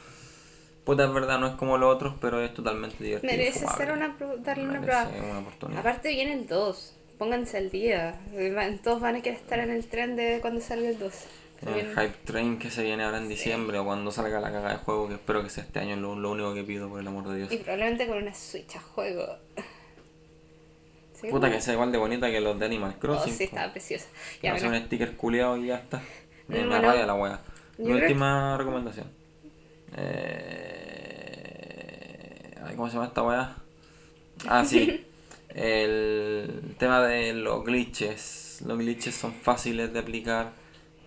Puta, es verdad, no es como los otros, pero es totalmente divertido. Merece ser una, darle una Merece prueba. una oportunidad. Aparte viene el 2. Pónganse al día. Todos van a querer estar en el tren de cuando salga el 2. Se El viene- hype train que se viene ahora en diciembre o cuando salga la caga de juego, que espero que sea este año, lo, lo único que pido, por el amor de Dios. Y probablemente con una Switch a juego. Sí, Puta que sea igual de bonita que los de Animal Oh, Crossing. sí, po. estaba preciosa. Ya, bueno. un sticker culeado y ya está. Me, Bueno, raya la wea. Mi última recomendación. Eh... ay, ¿Cómo se llama esta wea? Ah, sí. El tema de los glitches. Los glitches son fáciles de aplicar.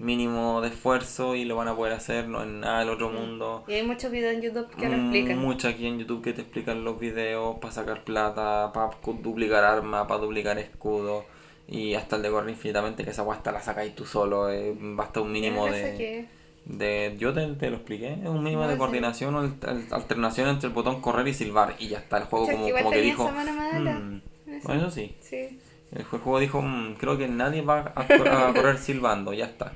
Mínimo de esfuerzo y lo van a poder hacer. No es nada del otro mundo. Y hay muchos videos en YouTube que lo Mm, explican. Mucho aquí en YouTube que te explican los videos para sacar plata, para duplicar armas, para duplicar escudos y hasta el de correr infinitamente, que esa guasta la sacáis tú solo, eh, basta un mínimo de, de... Yo te, te lo expliqué, es un mínimo No de coordinación o al- al- alternación entre el botón correr y silbar y ya está, el juego como, que como que dijo... "Mm". Eso. Bueno, eso sí, Sí. el jue- juego dijo, "Mm, creo que nadie va a, a correr silbando, ya está.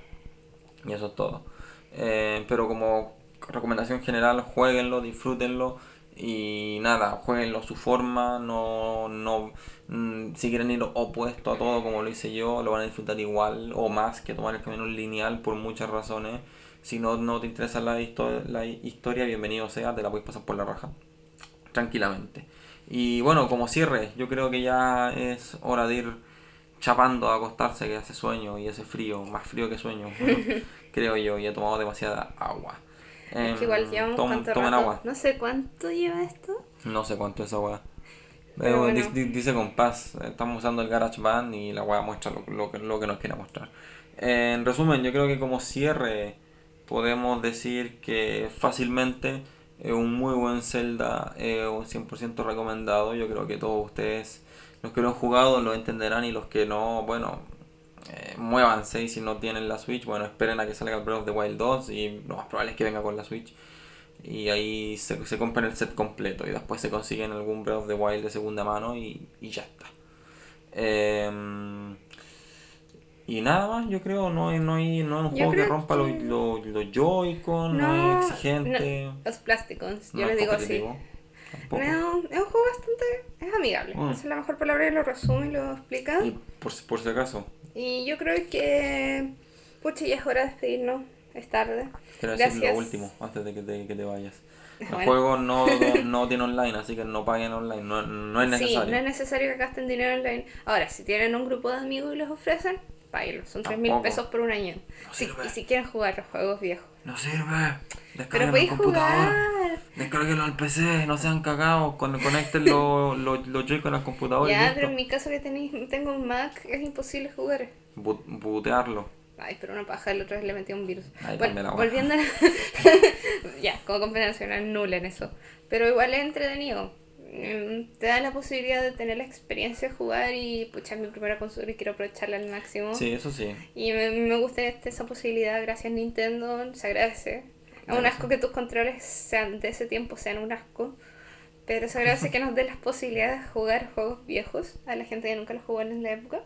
Y eso es todo. Eh, pero como recomendación general, jueguenlo, disfrútenlo y nada, jueguenlo a su forma, no, no, mm, si quieren ir opuesto a todo como lo hice yo, lo van a disfrutar igual o más que tomar el camino lineal por muchas razones. Si no, no te interesa la, histo- la historia, bienvenido sea, te la puedes pasar por la raja tranquilamente. Y bueno, como cierre, yo creo que ya es hora de ir chapando a acostarse, que hace sueño y hace frío, más frío que sueño, creo yo, y he tomado demasiada agua. Es que igual Em, llevamos tom- cuánto tomen rato. agua. No sé cuánto lleva esto. No sé cuánto es esa weá. Pero bueno. dis- di- Dice compás, estamos usando el GarageBand y la weá muestra lo, lo que, lo que nos quiera mostrar. Eh, en resumen, yo creo que como cierre podemos decir que fácilmente es un muy buen Zelda, un 100% recomendado. Yo creo que todos ustedes, los que lo han jugado, lo entenderán y los que no, bueno, eh, muévanse y si no tienen la Switch, bueno, esperen a que salga el Breath of the Wild 2 y lo más probable es que venga con la Switch. Y ahí se, se compran el set completo y después se consiguen algún Breath of the Wild de segunda mano y, y ya está. Em, y nada más, yo creo, no, hay- no, hay, no es un juego que rompa que- los los Joy-Con, no, es exigente, no, los plásticos, no yo es les digo así. Tampoco. No, es un juego bastante. Es amigable. Mm. Esa es la mejor palabra y lo resume y lo explica. Y por, por si acaso, Y yo creo que. Pucha, ya es hora de despedirnos. Es tarde. quiero decir lo último antes de que te, que te vayas. El Bueno. juego no, no, tiene online, así que no paguen online, no, no es necesario. Sí, no es necesario que gasten dinero online. Ahora, si tienen un grupo de amigos y les ofrecen, páguenlo. Son 3 mil pesos por un año. No Si- y si quieren jugar los juegos viejos. No sirve. Pero podéis jugar. Descarguenlo al PC, no sean cagados. Cuando conecten los los los Joy-Con al computador y Ya, pero en mi caso que tenéis, tengo un Mac, es imposible jugar. Bu- Bootearlo. Ay, pero una paja, el otro vez le metí un virus. Ay, bueno, la volviendo a... ya, como compensación nula en eso. Pero igual es entretenido. Mm, Te da la posibilidad de tener la experiencia de jugar y pucha, es mi primera consola y quiero aprovecharla al máximo. Sí, eso sí. Y me, me gusta este- esa posibilidad, gracias Nintendo, se agradece. Es un asco que tus controles sean de ese tiempo sean un asco. Pero se agradece que nos dé las posibilidades de jugar juegos viejos a la gente que nunca los jugó en la época.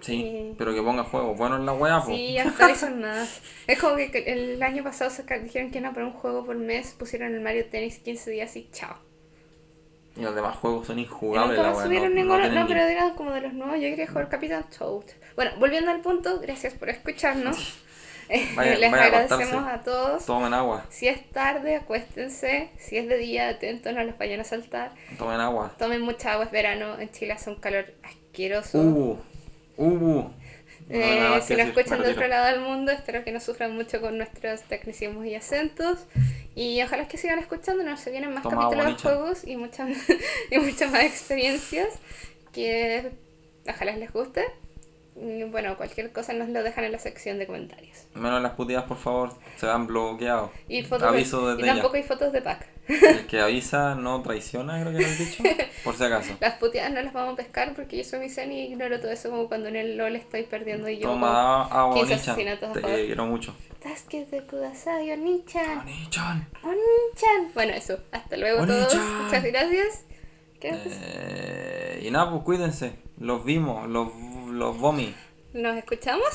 Sí, pero que ponga juegos buenos en la wea, po. Sí, actualizan más. Es como que el año pasado saca- dijeron que iban a poner un juego por mes, pusieron el Mario Tennis 15 días y chao. Y los demás juegos son injugables, nunca la subieron no, ninguno, no no, pero digan como de los nuevos, yo quería jugar Capitán Toad. Bueno, volviendo al punto, gracias por escucharnos. Vaya- Les vaya a agradecemos acostarse. a todos. Tomen agua, Si es tarde, acuéstense. Si es de día, atentos, no los vayan a saltar. tomen agua. Tomen mucha agua, es verano. En Chile hace un calor asqueroso. Uh, uh. No Eh, si nos escuchan de otro lado del mundo, espero que no sufran mucho con nuestros tecnicismos y acentos. Y ojalá que sigan escuchándonos. Se vienen más Toma capítulos de juegos y muchas, y muchas más experiencias que ojalá les guste. Y bueno, cualquier cosa nos lo dejan en la sección de comentarios. Menos las puteadas, por favor, se van bloqueados. Y, fotos Aviso de, desde tampoco hay fotos de pack. El que avisa no traiciona, creo que lo has dicho. Por si acaso. Las puteadas no las vamos a pescar porque yo soy mi zen y ignoro todo eso como cuando en el LOL estoy perdiendo y yo Toma agua, 15 Onichan. asesinatos a Te quiero mucho. Tasque kudasai, Onichan. Onichan. Onichan. Bueno, eso. Hasta luego todos. Onichan. Muchas gracias. Eh, y nada, pues cuídense. Los vimos, los, los vomi. ¿Nos escuchamos?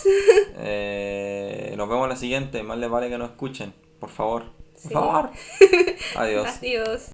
Eh, nos vemos en la siguiente. Más les vale que nos escuchen. Por favor. Por Sí. favor. Adiós. Adiós.